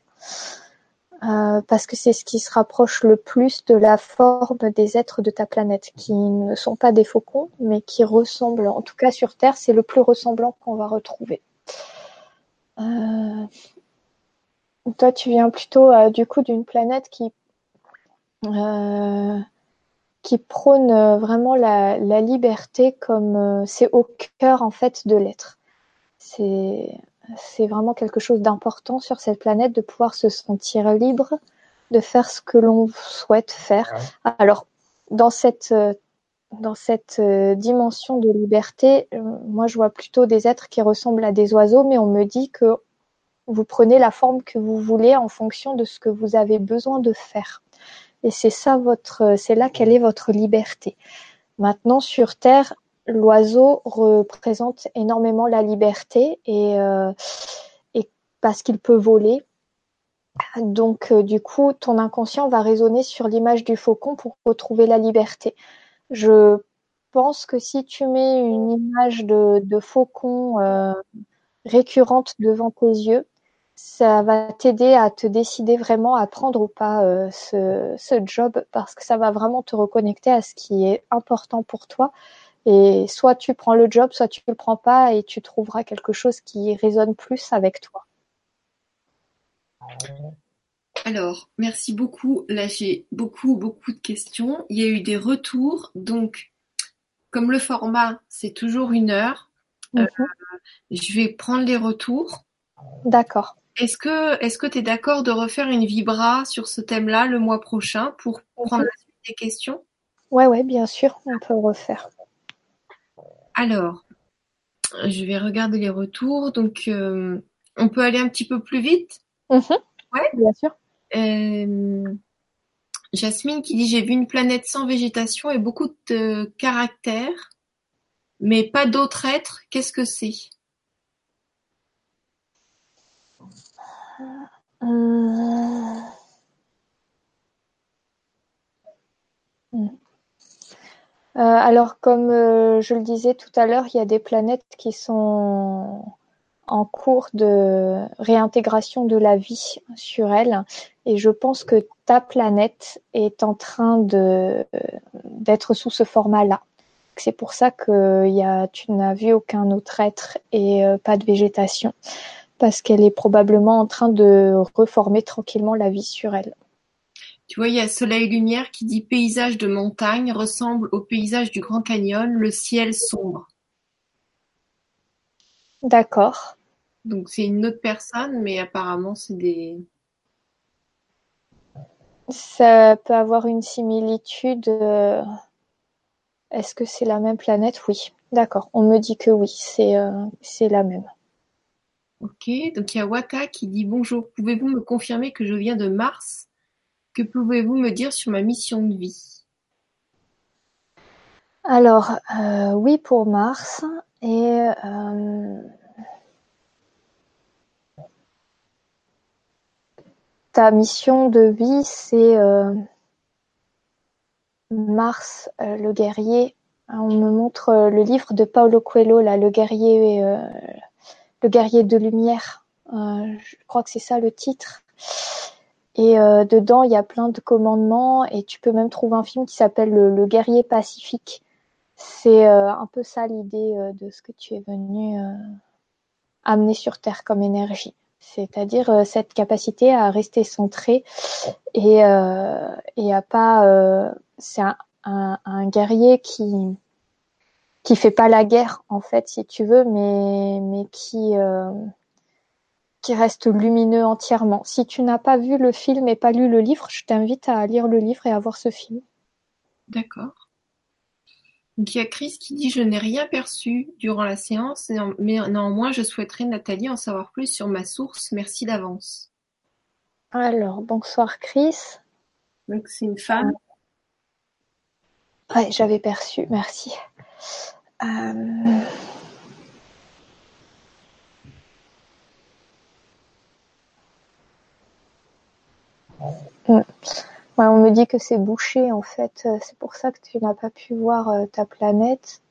Euh, parce que c'est ce qui se rapproche le plus de la forme des êtres de ta planète, qui ne sont pas des faucons, mais qui ressemblent, en tout cas sur Terre, c'est le plus ressemblant qu'on va retrouver. Euh... Toi, tu viens plutôt euh, du coup d'une planète qui euh, qui prône vraiment la, la liberté comme c'est au cœur en fait de l'être. C'est c'est vraiment quelque chose d'important sur cette planète de pouvoir se sentir libre de faire ce que l'on souhaite faire. Alors dans cette dans cette dimension de liberté, moi je vois plutôt des êtres qui ressemblent à des oiseaux, mais on me dit que vous prenez la forme que vous voulez en fonction de ce que vous avez besoin de faire. Et c'est ça votre, c'est là quelle est votre liberté. Maintenant, sur Terre, l'oiseau représente énormément la liberté et, euh, parce qu'il peut voler. Donc, euh, du coup, ton inconscient va résonner sur l'image du faucon pour retrouver la liberté. Je pense que si tu mets une image de, de faucon euh, récurrente devant tes yeux, ça va t'aider à te décider vraiment à prendre ou pas euh, ce, ce, job parce que ça va vraiment te reconnecter à ce qui est important pour toi. Et soit tu prends le job, soit tu le prends pas et tu trouveras quelque chose qui résonne plus avec toi. Alors, merci beaucoup. Là, j'ai beaucoup, beaucoup de questions. Il y a eu des retours. Donc, comme le format, c'est toujours une heure, euh, je vais prendre les retours. D'accord. Est-ce que est-ce que tu es d'accord de refaire une vibra sur ce thème-là le mois prochain pour prendre la suite des questions? Ouais, ouais, bien sûr, on peut refaire. Alors, je vais regarder les retours. Donc, euh, on peut aller un petit peu plus vite? Mmh. Ouais, bien sûr. Euh, Jasmine qui dit j'ai vu une planète sans végétation et beaucoup de caractères, mais pas d'autres êtres. Qu'est-ce que c'est? Euh... Euh, alors, comme je le disais tout à l'heure, il y a des planètes qui sont en cours de réintégration de la vie sur elles, et je pense que ta planète est en train de d'être sous ce format-là. C'est pour ça que y a, tu n'as vu aucun autre être et euh, pas de végétation parce qu'elle est probablement en train de reformer tranquillement la vie sur elle. Tu vois, il y a Soleil Lumière qui dit paysage de montagne ressemble au paysage du Grand Canyon, le ciel sombre. D'accord. Donc c'est une autre personne, mais apparemment c'est des. Ça peut avoir une similitude. euh, Est-ce que c'est la même planète? Oui. D'accord. On me dit que oui, c'est euh, c'est la même. Ok, donc il y a Waka qui dit bonjour, pouvez-vous me confirmer que je viens de Mars? Que pouvez-vous me dire sur ma mission de vie? Alors, euh, oui pour Mars. Et euh, ta mission de vie, c'est euh, Mars, euh, le guerrier. On me montre euh, le livre de Paulo Coelho, là, le guerrier, de lumière. je crois que c'est ça le titre. Et dedans, il y a plein de commandements et tu peux même trouver un film qui s'appelle le, le, guerrier pacifique. C'est un peu ça l'idée de ce que tu es venu amener sur Terre comme énergie c'est-à-dire euh, cette capacité à rester centré et, euh, et à pas. Euh, c'est un, un, un, guerrier qui qui fait pas la guerre en fait, si tu veux, mais mais qui euh, qui reste lumineux entièrement. Si tu n'as pas vu le film et pas lu le livre, je t'invite à lire le livre et à voir ce film. D'accord. Donc il y a Chris qui dit je n'ai rien perçu durant la séance, mais néanmoins je souhaiterais Nathalie en savoir plus sur ma source. Merci d'avance. Alors bonsoir Chris. Donc c'est une femme. Ouais, j'avais perçu. Merci. Euh, on me dit que c'est bouché en fait. Euh, c'est pour ça que tu n'as pas pu voir euh, ta planète.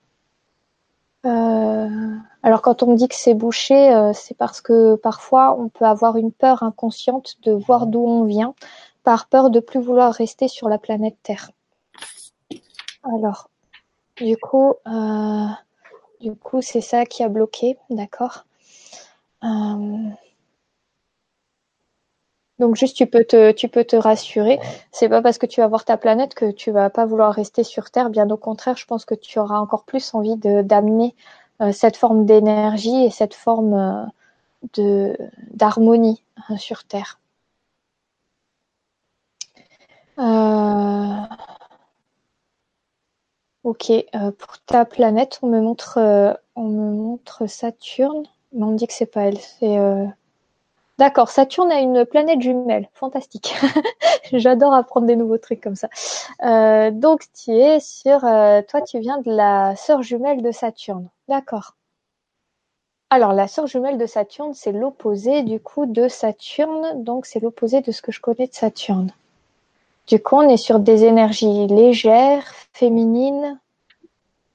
alors quand on me dit que c'est bouché, c'est parce que parfois on peut avoir une peur inconsciente de voir d'où on vient, par peur de plus vouloir rester sur la planète Terre. Alors, du coup, euh, du coup, c'est ça qui a bloqué, d'accord? Euh, donc juste tu peux te tu peux te rassurer. C'est pas parce que tu vas voir ta planète que tu vas pas vouloir rester sur Terre. Bien au contraire, je pense que tu auras encore plus envie de d'amener euh, cette forme d'énergie et cette forme de d'harmonie sur Terre. Ok, euh, pour ta planète, on me montre, euh, on me montre Saturne, mais on me dit que c'est pas elle. C'est euh, d'accord. Saturne a une planète jumelle, fantastique. J'adore apprendre des nouveaux trucs comme ça. donc tu es sur, toi tu viens de la sœur jumelle de Saturne, d'accord. Alors la sœur jumelle de Saturne, c'est l'opposé du coup de Saturne, donc c'est l'opposé de ce que je connais de Saturne. Du coup, on est sur des énergies légères, féminines,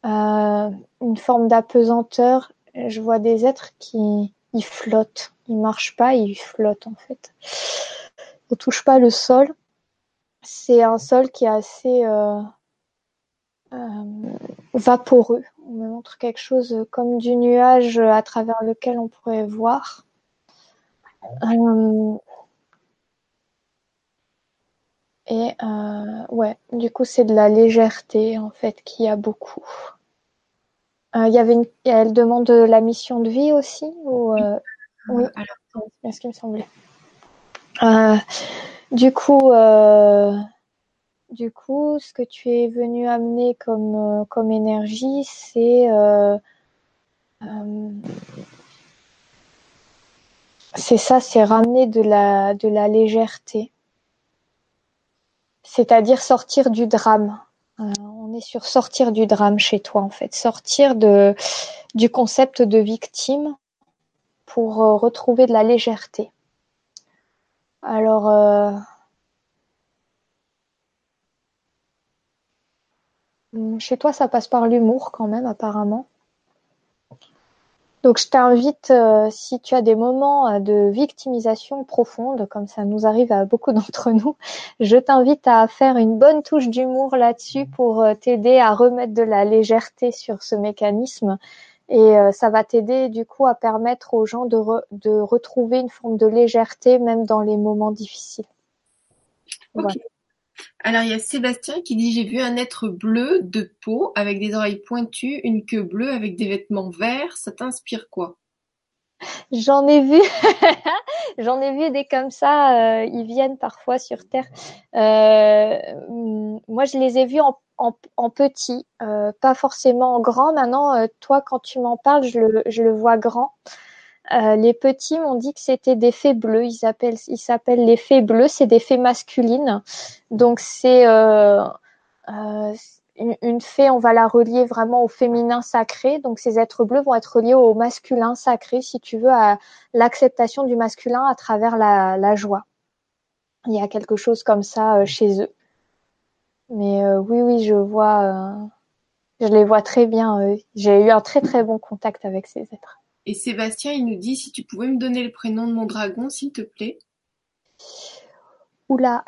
euh, une forme d'apesanteur. Je vois des êtres qui ils flottent, ils marchent pas, ils flottent en fait. Ils touchent pas le sol. C'est un sol qui est assez euh, euh, vaporeux. On me montre quelque chose comme du nuage à travers lequel on pourrait voir. Et euh, ouais, du coup, c'est de la légèreté en fait qu'il y a beaucoup. Il y avait une... Elle demande la mission de vie aussi ou euh... Oui, c'est ce qu'il me semblait. Euh, du coup, euh, du coup, ce que tu es venu amener comme comme énergie, c'est c'est ça, c'est ramener de la de la légèreté c'est-à-dire sortir du drame. Euh, on est sur sortir du drame chez toi en fait, sortir de du concept de victime pour euh, retrouver de la légèreté. Alors euh, chez toi ça passe par l'humour quand même apparemment. Donc je t'invite, euh, si tu as des moments de victimisation profonde, comme ça nous arrive à beaucoup d'entre nous, je t'invite à faire une bonne touche d'humour là-dessus pour t'aider à remettre de la légèreté sur ce mécanisme. Et ça va t'aider du coup à permettre aux gens de, de retrouver une forme de légèreté même dans les moments difficiles. Alors il y a Sébastien qui dit j'ai vu un être bleu de peau avec des oreilles pointues, une queue bleue avec des vêtements verts. Ça t'inspire quoi? J'en ai vu, j'en ai vu des comme ça. Euh, ils viennent parfois sur Terre. Euh, moi, je les ai vus en, en, petit, euh, pas forcément en grand. Maintenant, toi, quand tu m'en parles, je le, vois grand. Euh, les petits m'ont dit que c'était des fées bleues. Ils appellent, ils s'appellent les fées bleues. C'est des fées masculines. Donc c'est euh, euh, une, fée, on va la relier vraiment au féminin sacré. Donc ces êtres bleus vont être reliés au masculin sacré, si tu veux, à l'acceptation du masculin à travers la, joie. Il y a quelque chose comme ça chez eux. Mais oui, oui, je vois, je les vois très bien. J'ai eu un très très bon contact avec ces êtres. Et Sébastien, il nous dit si tu pouvais me donner le prénom de mon dragon, s'il te plaît. Oula.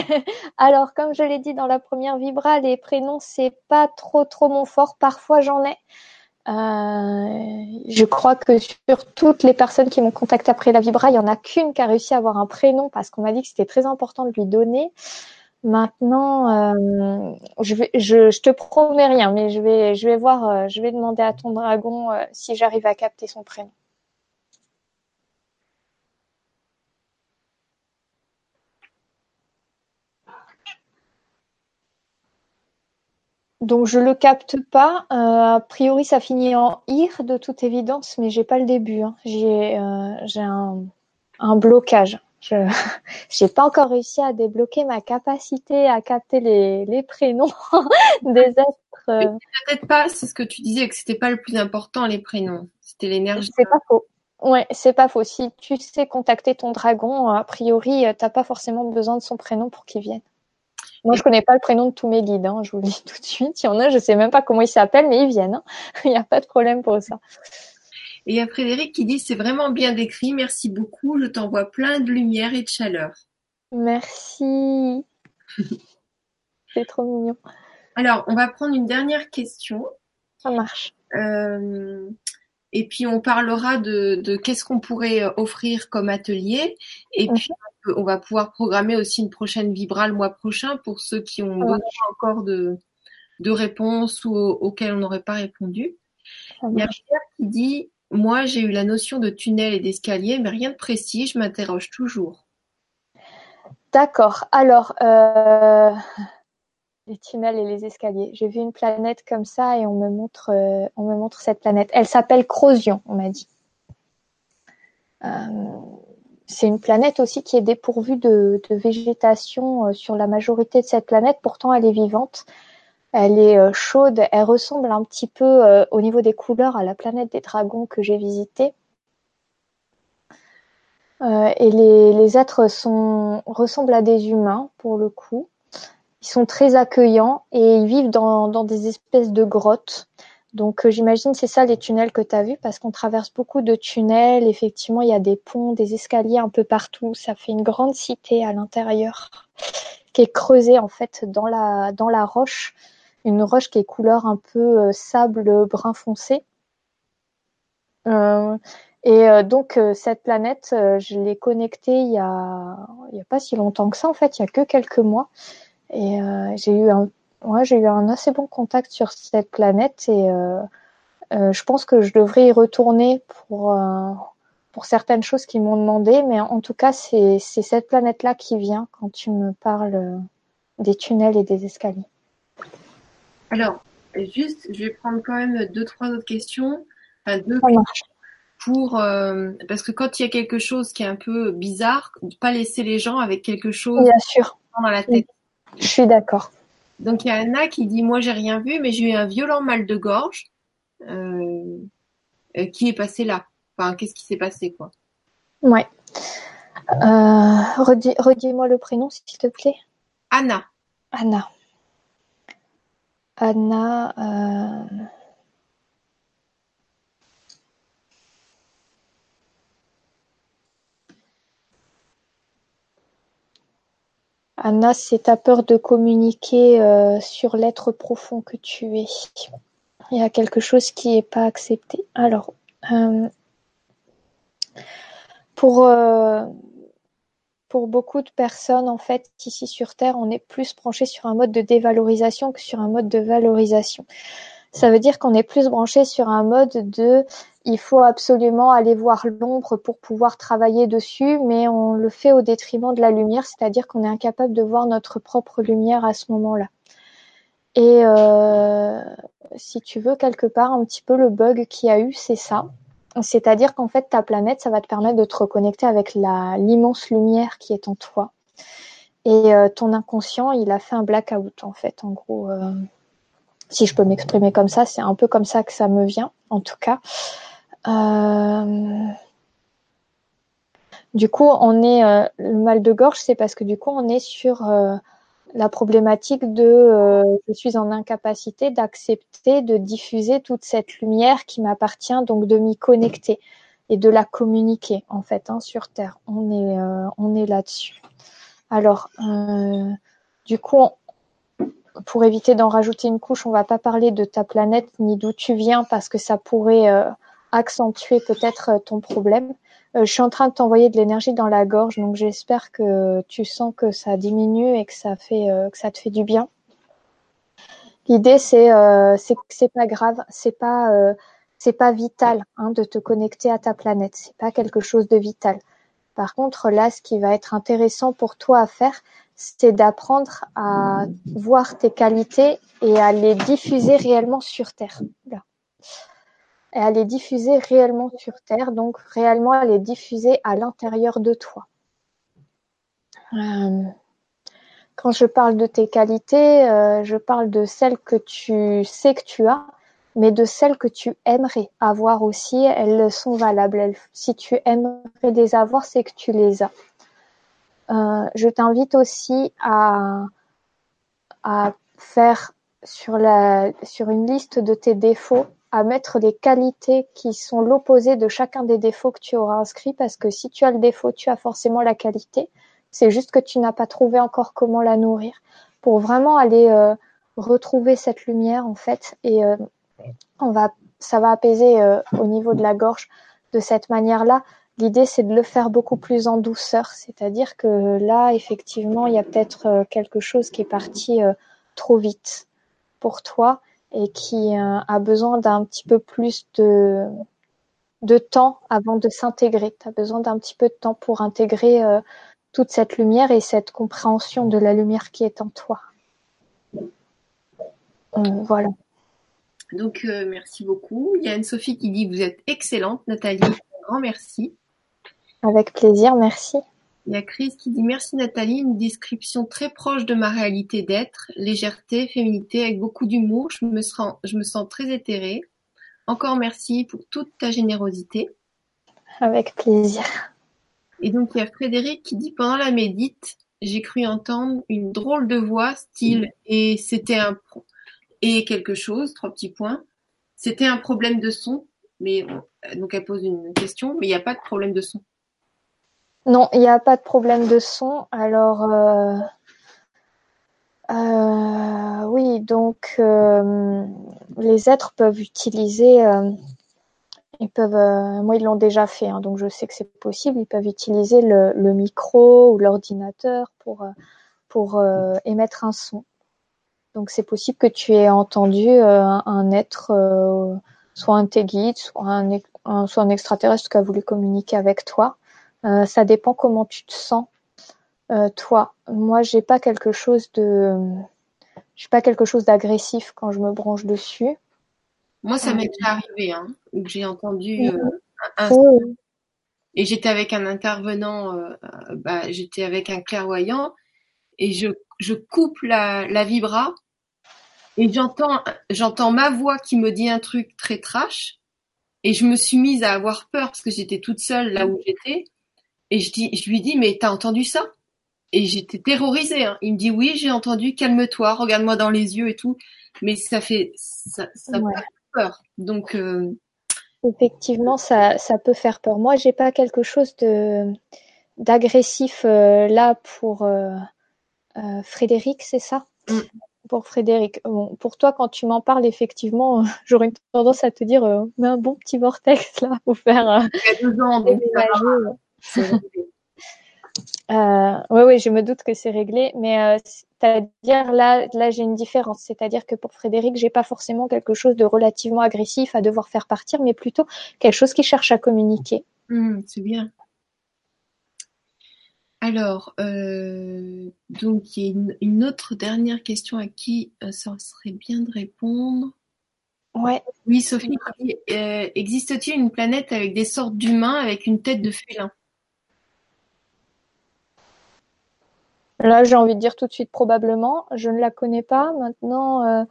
Alors, comme je l'ai dit dans la première vibra, les prénoms, c'est pas trop trop mon fort. Parfois, j'en ai. Euh, je crois que sur toutes les personnes qui m'ont contacté après la vibra, il y en a qu'une qui a réussi à avoir un prénom parce qu'on m'a dit que c'était très important de lui donner. Maintenant, euh, je, vais, je, te promets rien, mais je vais, voir, euh, je vais demander à ton dragon euh, si j'arrive à capter son prénom. Donc je le capte pas. a priori, ça finit en ir de toute évidence, mais j'ai pas le début. Hein. J'ai, un blocage. Je n'ai pas encore réussi à débloquer ma capacité à capter les, les prénoms des êtres. Euh. Peut-être pas, c'est ce que tu disais, que c'était pas le plus important les prénoms, c'était l'énergie. C'est pas faux. Ouais, c'est pas faux. Si tu sais contacter ton dragon, a priori, t'as pas forcément besoin de son prénom pour qu'il vienne. Moi, je connais pas le prénom de tous mes guides, hein, je vous le dis tout de suite. Il y en a, je sais même pas comment ils s'appellent, mais ils viennent. Hein. Il n'y a pas de problème pour ça. Et il y a Frédéric qui dit c'est vraiment bien décrit, merci beaucoup, je t'envoie plein de lumière et de chaleur. Merci. c'est trop mignon. Alors, on va prendre une dernière question. Ça marche. Euh, et puis on parlera de, qu'est-ce qu'on pourrait euh, offrir comme atelier. Et puis on va pouvoir programmer aussi une prochaine Vibra le mois prochain pour ceux qui ont besoin encore de, de réponses ou auxquelles on n'aurait pas répondu. Il y a Pierre qui dit moi, j'ai eu la notion de tunnel et d'escalier, mais rien de précis, je m'interroge toujours. D'accord. Alors, euh, les tunnels et les escaliers. J'ai vu une planète comme ça et on me montre, euh, on me montre cette planète. Elle s'appelle Crosion, on m'a dit. Euh, c'est une planète aussi qui est dépourvue de végétation sur la majorité de cette planète. Pourtant, elle est vivante. Elle est euh, chaude, elle ressemble un petit peu euh, au niveau des couleurs à la planète des dragons que j'ai visitée. Euh, et les, êtres sont, ressemblent à des humains pour le coup. Ils sont très accueillants et ils vivent dans, des espèces de grottes. Donc j'imagine c'est ça les tunnels que tu as vus parce qu'on traverse beaucoup de tunnels. Effectivement, il y a des ponts, des escaliers un peu partout. Ça fait une grande cité à l'intérieur qui est creusée en fait dans la, dans la roche une roche qui est couleur un peu euh, sable brun foncé. Euh, et euh, donc cette planète, je l'ai connectée il y a il y a pas si longtemps que ça en fait, il y a que quelques mois. Et j'ai eu un ouais, j'ai eu un assez bon contact sur cette planète et je pense que je devrais y retourner pour pour certaines choses qu'ils m'ont demandé, mais en tout cas c'est cette planète là qui vient quand tu me parles des tunnels et des escaliers. Alors, juste, je vais prendre quand même deux, trois autres questions. Enfin, deux pour euh, parce que quand il y a quelque chose qui est un peu bizarre, ne pas laisser les gens avec quelque chose Bien sûr. dans la tête. Je suis d'accord. Donc il y a Anna qui dit moi j'ai rien vu mais j'ai eu un violent mal de gorge euh, euh, qui est passé là. Enfin qu'est-ce qui s'est passé quoi? Ouais. redis-moi le prénom s'il te plaît. Anna. Anna. Anna euh, Anna, c'est ta peur de communiquer euh, sur l'être profond que tu es. Il y a quelque chose qui n'est pas accepté. Alors, euh, pour, pour beaucoup de personnes, en fait, ici sur Terre, on est plus branché sur un mode de dévalorisation que sur un mode de valorisation. Ça veut dire qu'on est plus branché sur un mode de il faut absolument aller voir l'ombre pour pouvoir travailler dessus, mais on le fait au détriment de la lumière, c'est-à-dire qu'on est incapable de voir notre propre lumière à ce moment-là. Et euh, si tu veux, quelque part, un petit peu le bug qu'il y a eu, c'est ça. C'est-à-dire qu'en fait, ta planète, ça va te permettre de te reconnecter avec l'immense lumière qui est en toi. Et euh, ton inconscient, il a fait un blackout, en fait. En gros, euh, si je peux m'exprimer comme ça, c'est un peu comme ça que ça me vient, en tout cas. Euh, du coup, on est le mal de gorge, c'est parce que du coup, on est sur la problématique de euh, je suis en incapacité d'accepter de diffuser toute cette lumière qui m'appartient, donc de m'y connecter et de la communiquer en fait hein, sur Terre. On est euh, est là-dessus. Alors euh, du coup, pour éviter d'en rajouter une couche, on va pas parler de ta planète ni d'où tu viens parce que ça pourrait accentuer peut-être ton problème. Je suis en train de t'envoyer de l'énergie dans la gorge, donc j'espère que tu sens que ça diminue et que ça fait que ça te fait du bien. L'idée c'est c'est que c'est pas grave, c'est pas c'est pas vital hein, de te connecter à ta planète, c'est pas quelque chose de vital. Par contre, là, ce qui va être intéressant pour toi à faire, c'est d'apprendre à voir tes qualités et à les diffuser réellement sur Terre. Et à les diffuser réellement sur Terre, donc réellement à les diffuser à l'intérieur de toi. Euh, quand je parle de tes qualités, euh, je parle de celles que tu sais que tu as, mais de celles que tu aimerais avoir aussi, elles sont valables. si tu aimerais les avoir, c'est que tu les as. Euh, je t'invite aussi à, à faire sur, la, sur une liste de tes défauts, à mettre les qualités qui sont l'opposé de chacun des défauts que tu auras inscrits, parce que si tu as le défaut, tu as forcément la qualité. C'est juste que tu n'as pas trouvé encore comment la nourrir pour vraiment aller euh, retrouver cette lumière en fait et euh, on va, ça va apaiser euh, au niveau de la gorge de cette manière-là. L'idée, c'est de le faire beaucoup plus en douceur, c'est-à-dire que là, effectivement, il y a peut-être euh, quelque chose qui est parti euh, trop vite pour toi et qui a besoin d'un petit peu plus de, de temps avant de s'intégrer. Tu as besoin d'un petit peu de temps pour intégrer toute cette lumière et cette compréhension de la lumière qui est en toi. Voilà. Donc, euh, merci beaucoup. Il y a Anne-Sophie qui dit Vous êtes excellente, Nathalie. Un grand merci. Avec plaisir, merci. Il y a Chris qui dit Merci, Nathalie. Une description très proche de ma réalité d'être. Légèreté, féminité, avec beaucoup d'humour. Je me, sens, je me sens très éthérée. Encore merci pour toute ta générosité. Avec plaisir. Et donc, il y a Frédéric qui dit Pendant la médite, j'ai cru entendre une drôle de voix, style, et c'était un, et quelque chose, trois petits points. C'était un problème de son, mais donc elle pose une question, mais il n'y a pas de problème de son. Non, il n'y a pas de problème de son. Alors, euh, euh, oui, donc euh, les êtres peuvent utiliser, ils peuvent, moi ils l'ont déjà fait, hein, donc je sais que c'est possible. Ils peuvent utiliser le, micro ou l'ordinateur pour pour émettre un son. Donc c'est possible que tu aies entendu un être, soit un tes guides, soit un, soit un extraterrestre qui a voulu communiquer avec toi. Euh, ça dépend comment tu te sens, toi. Moi, j'ai pas quelque chose de, j'ai pas quelque chose d'agressif quand je me branche dessus. Moi, ça m'est déjà arrivé, hein, où j'ai entendu un, et j'étais avec un intervenant, bah, j'étais avec un clairvoyant et je, je coupe la, la vibra et j'entends j'entends ma voix qui me dit un truc très trash et je me suis mise à avoir peur parce que j'étais toute seule là où j'étais et je dis je lui dis mais t'as entendu ça? Et j'étais terrorisée hein. il me dit oui j'ai entendu calme-toi regarde-moi dans les yeux et tout. Mais ça fait ça, ça fait peur. Donc euh... effectivement ça ça peut faire peur. Moi j'ai pas quelque chose de d'agressif euh, là pour euh, Frédéric c'est ça? Mm. Pour Frédéric. pour toi, quand tu m'en parles, effectivement, j'aurais une tendance à te dire, mets un bon petit vortex là pour faire. Il y a deux ans, donc euh, oui, oui, je me doute que c'est réglé, mais c'est-à-dire là, là, j'ai une différence. C'est-à-dire que pour Frédéric, j'ai pas forcément quelque chose de relativement agressif à devoir faire partir, mais plutôt quelque chose qui cherche à communiquer. Mmh, c'est bien. Alors, euh, donc il y a une, autre dernière question à qui euh, ça serait bien de répondre. Ouais. Oui, Sophie, euh, existe-t-il une planète avec des sortes d'humains avec une tête de félin? Là, j'ai envie de dire tout de suite probablement. Je ne la connais pas. Maintenant,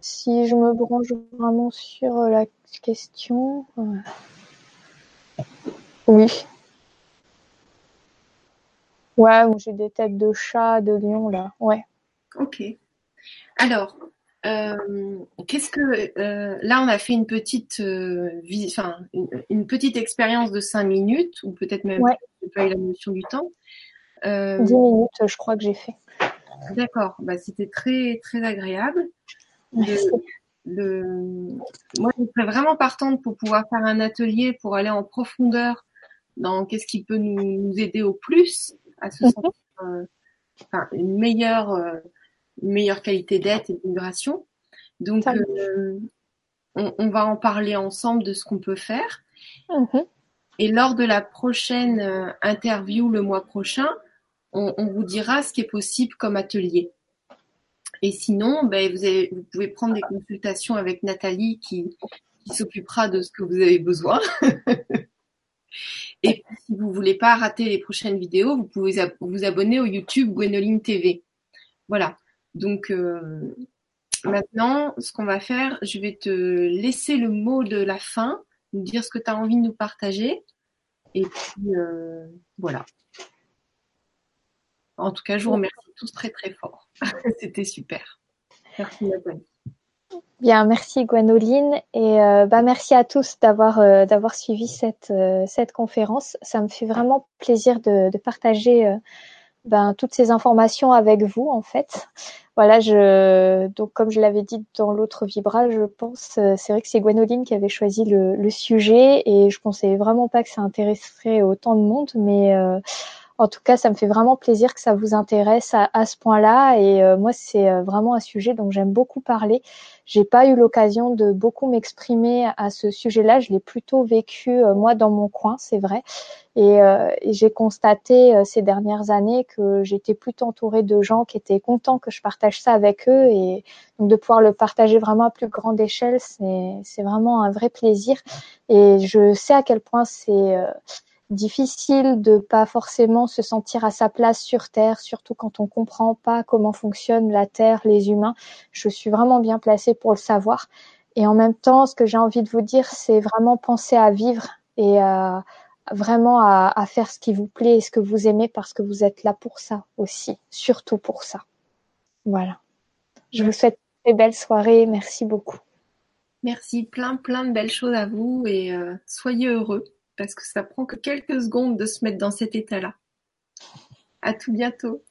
si je me branche vraiment sur la question, oui. Ouais, j'ai des têtes de chat, de lion, là. Ouais. Ok. Alors, euh, qu'est-ce que euh, là on a fait une petite euh, enfin une, petite expérience de cinq minutes ou peut-être même ouais. pas eu la notion du temps. Dix minutes, je crois que j'ai fait. D'accord. Bah, c'était très très agréable de, le, moi, je serais vraiment partante pour pouvoir faire un atelier pour aller en profondeur dans qu'est-ce qui peut nous, aider au plus à se mhm. sentir euh, enfin, une meilleure euh, une meilleure qualité d'être et d'immigration. Donc euh, on, on, va en parler ensemble de ce qu'on peut faire. Mhm. Et lors de la prochaine interview le mois prochain, on, vous dira ce qui est possible comme atelier. Et sinon, ben, vous, pouvez prendre des consultations avec Nathalie qui, s'occupera de ce que vous avez besoin. Et si vous voulez pas rater les prochaines vidéos, vous pouvez vous abonner au YouTube Gwenoline TV. Voilà. Donc euh, maintenant, ce qu'on va faire, je vais te laisser le mot de la fin, nous dire ce que tu as envie de nous partager. Et puis euh, voilà. En tout cas, je vous remercie tous très très fort. C'était super. Merci Nathalie. Bien, merci Gwenoline et euh, bah merci à tous d'avoir euh, d'avoir suivi cette euh, cette conférence. Ça me fait vraiment plaisir de, de partager ben, toutes ces informations avec vous en fait. Voilà, je donc comme je l'avais dit dans l'autre vibra, je pense c'est vrai que c'est Gwenoline qui avait choisi le, le, sujet et je pensais vraiment pas que ça intéresserait autant de monde, mais en tout cas, ça me fait vraiment plaisir que ça vous intéresse à, à ce point-là. Et euh, moi, c'est euh, vraiment un sujet dont j'aime beaucoup parler. J'ai pas eu l'occasion de beaucoup m'exprimer à ce sujet-là. Je l'ai plutôt vécu euh, moi dans mon coin, c'est vrai. Et, et j'ai constaté ces dernières années que j'étais plutôt entourée de gens qui étaient contents que je partage ça avec eux. Et donc de pouvoir le partager vraiment à plus grande échelle, c'est vraiment un vrai plaisir. Et je sais à quel point c'est difficile de pas forcément se sentir à sa place sur Terre, surtout quand on comprend pas comment fonctionne la Terre, les humains. Je suis vraiment bien placée pour le savoir. Et en même temps, ce que j'ai envie de vous dire, c'est vraiment penser à vivre et à, vraiment à, faire ce qui vous plaît et ce que vous aimez parce que vous êtes là pour ça aussi, surtout pour ça. Voilà. Je vous souhaite une belle soirée. Merci beaucoup. Merci, plein plein de belles choses à vous et euh, soyez heureux parce que ça prend que quelques secondes de se mettre dans cet état-là. À tout bientôt.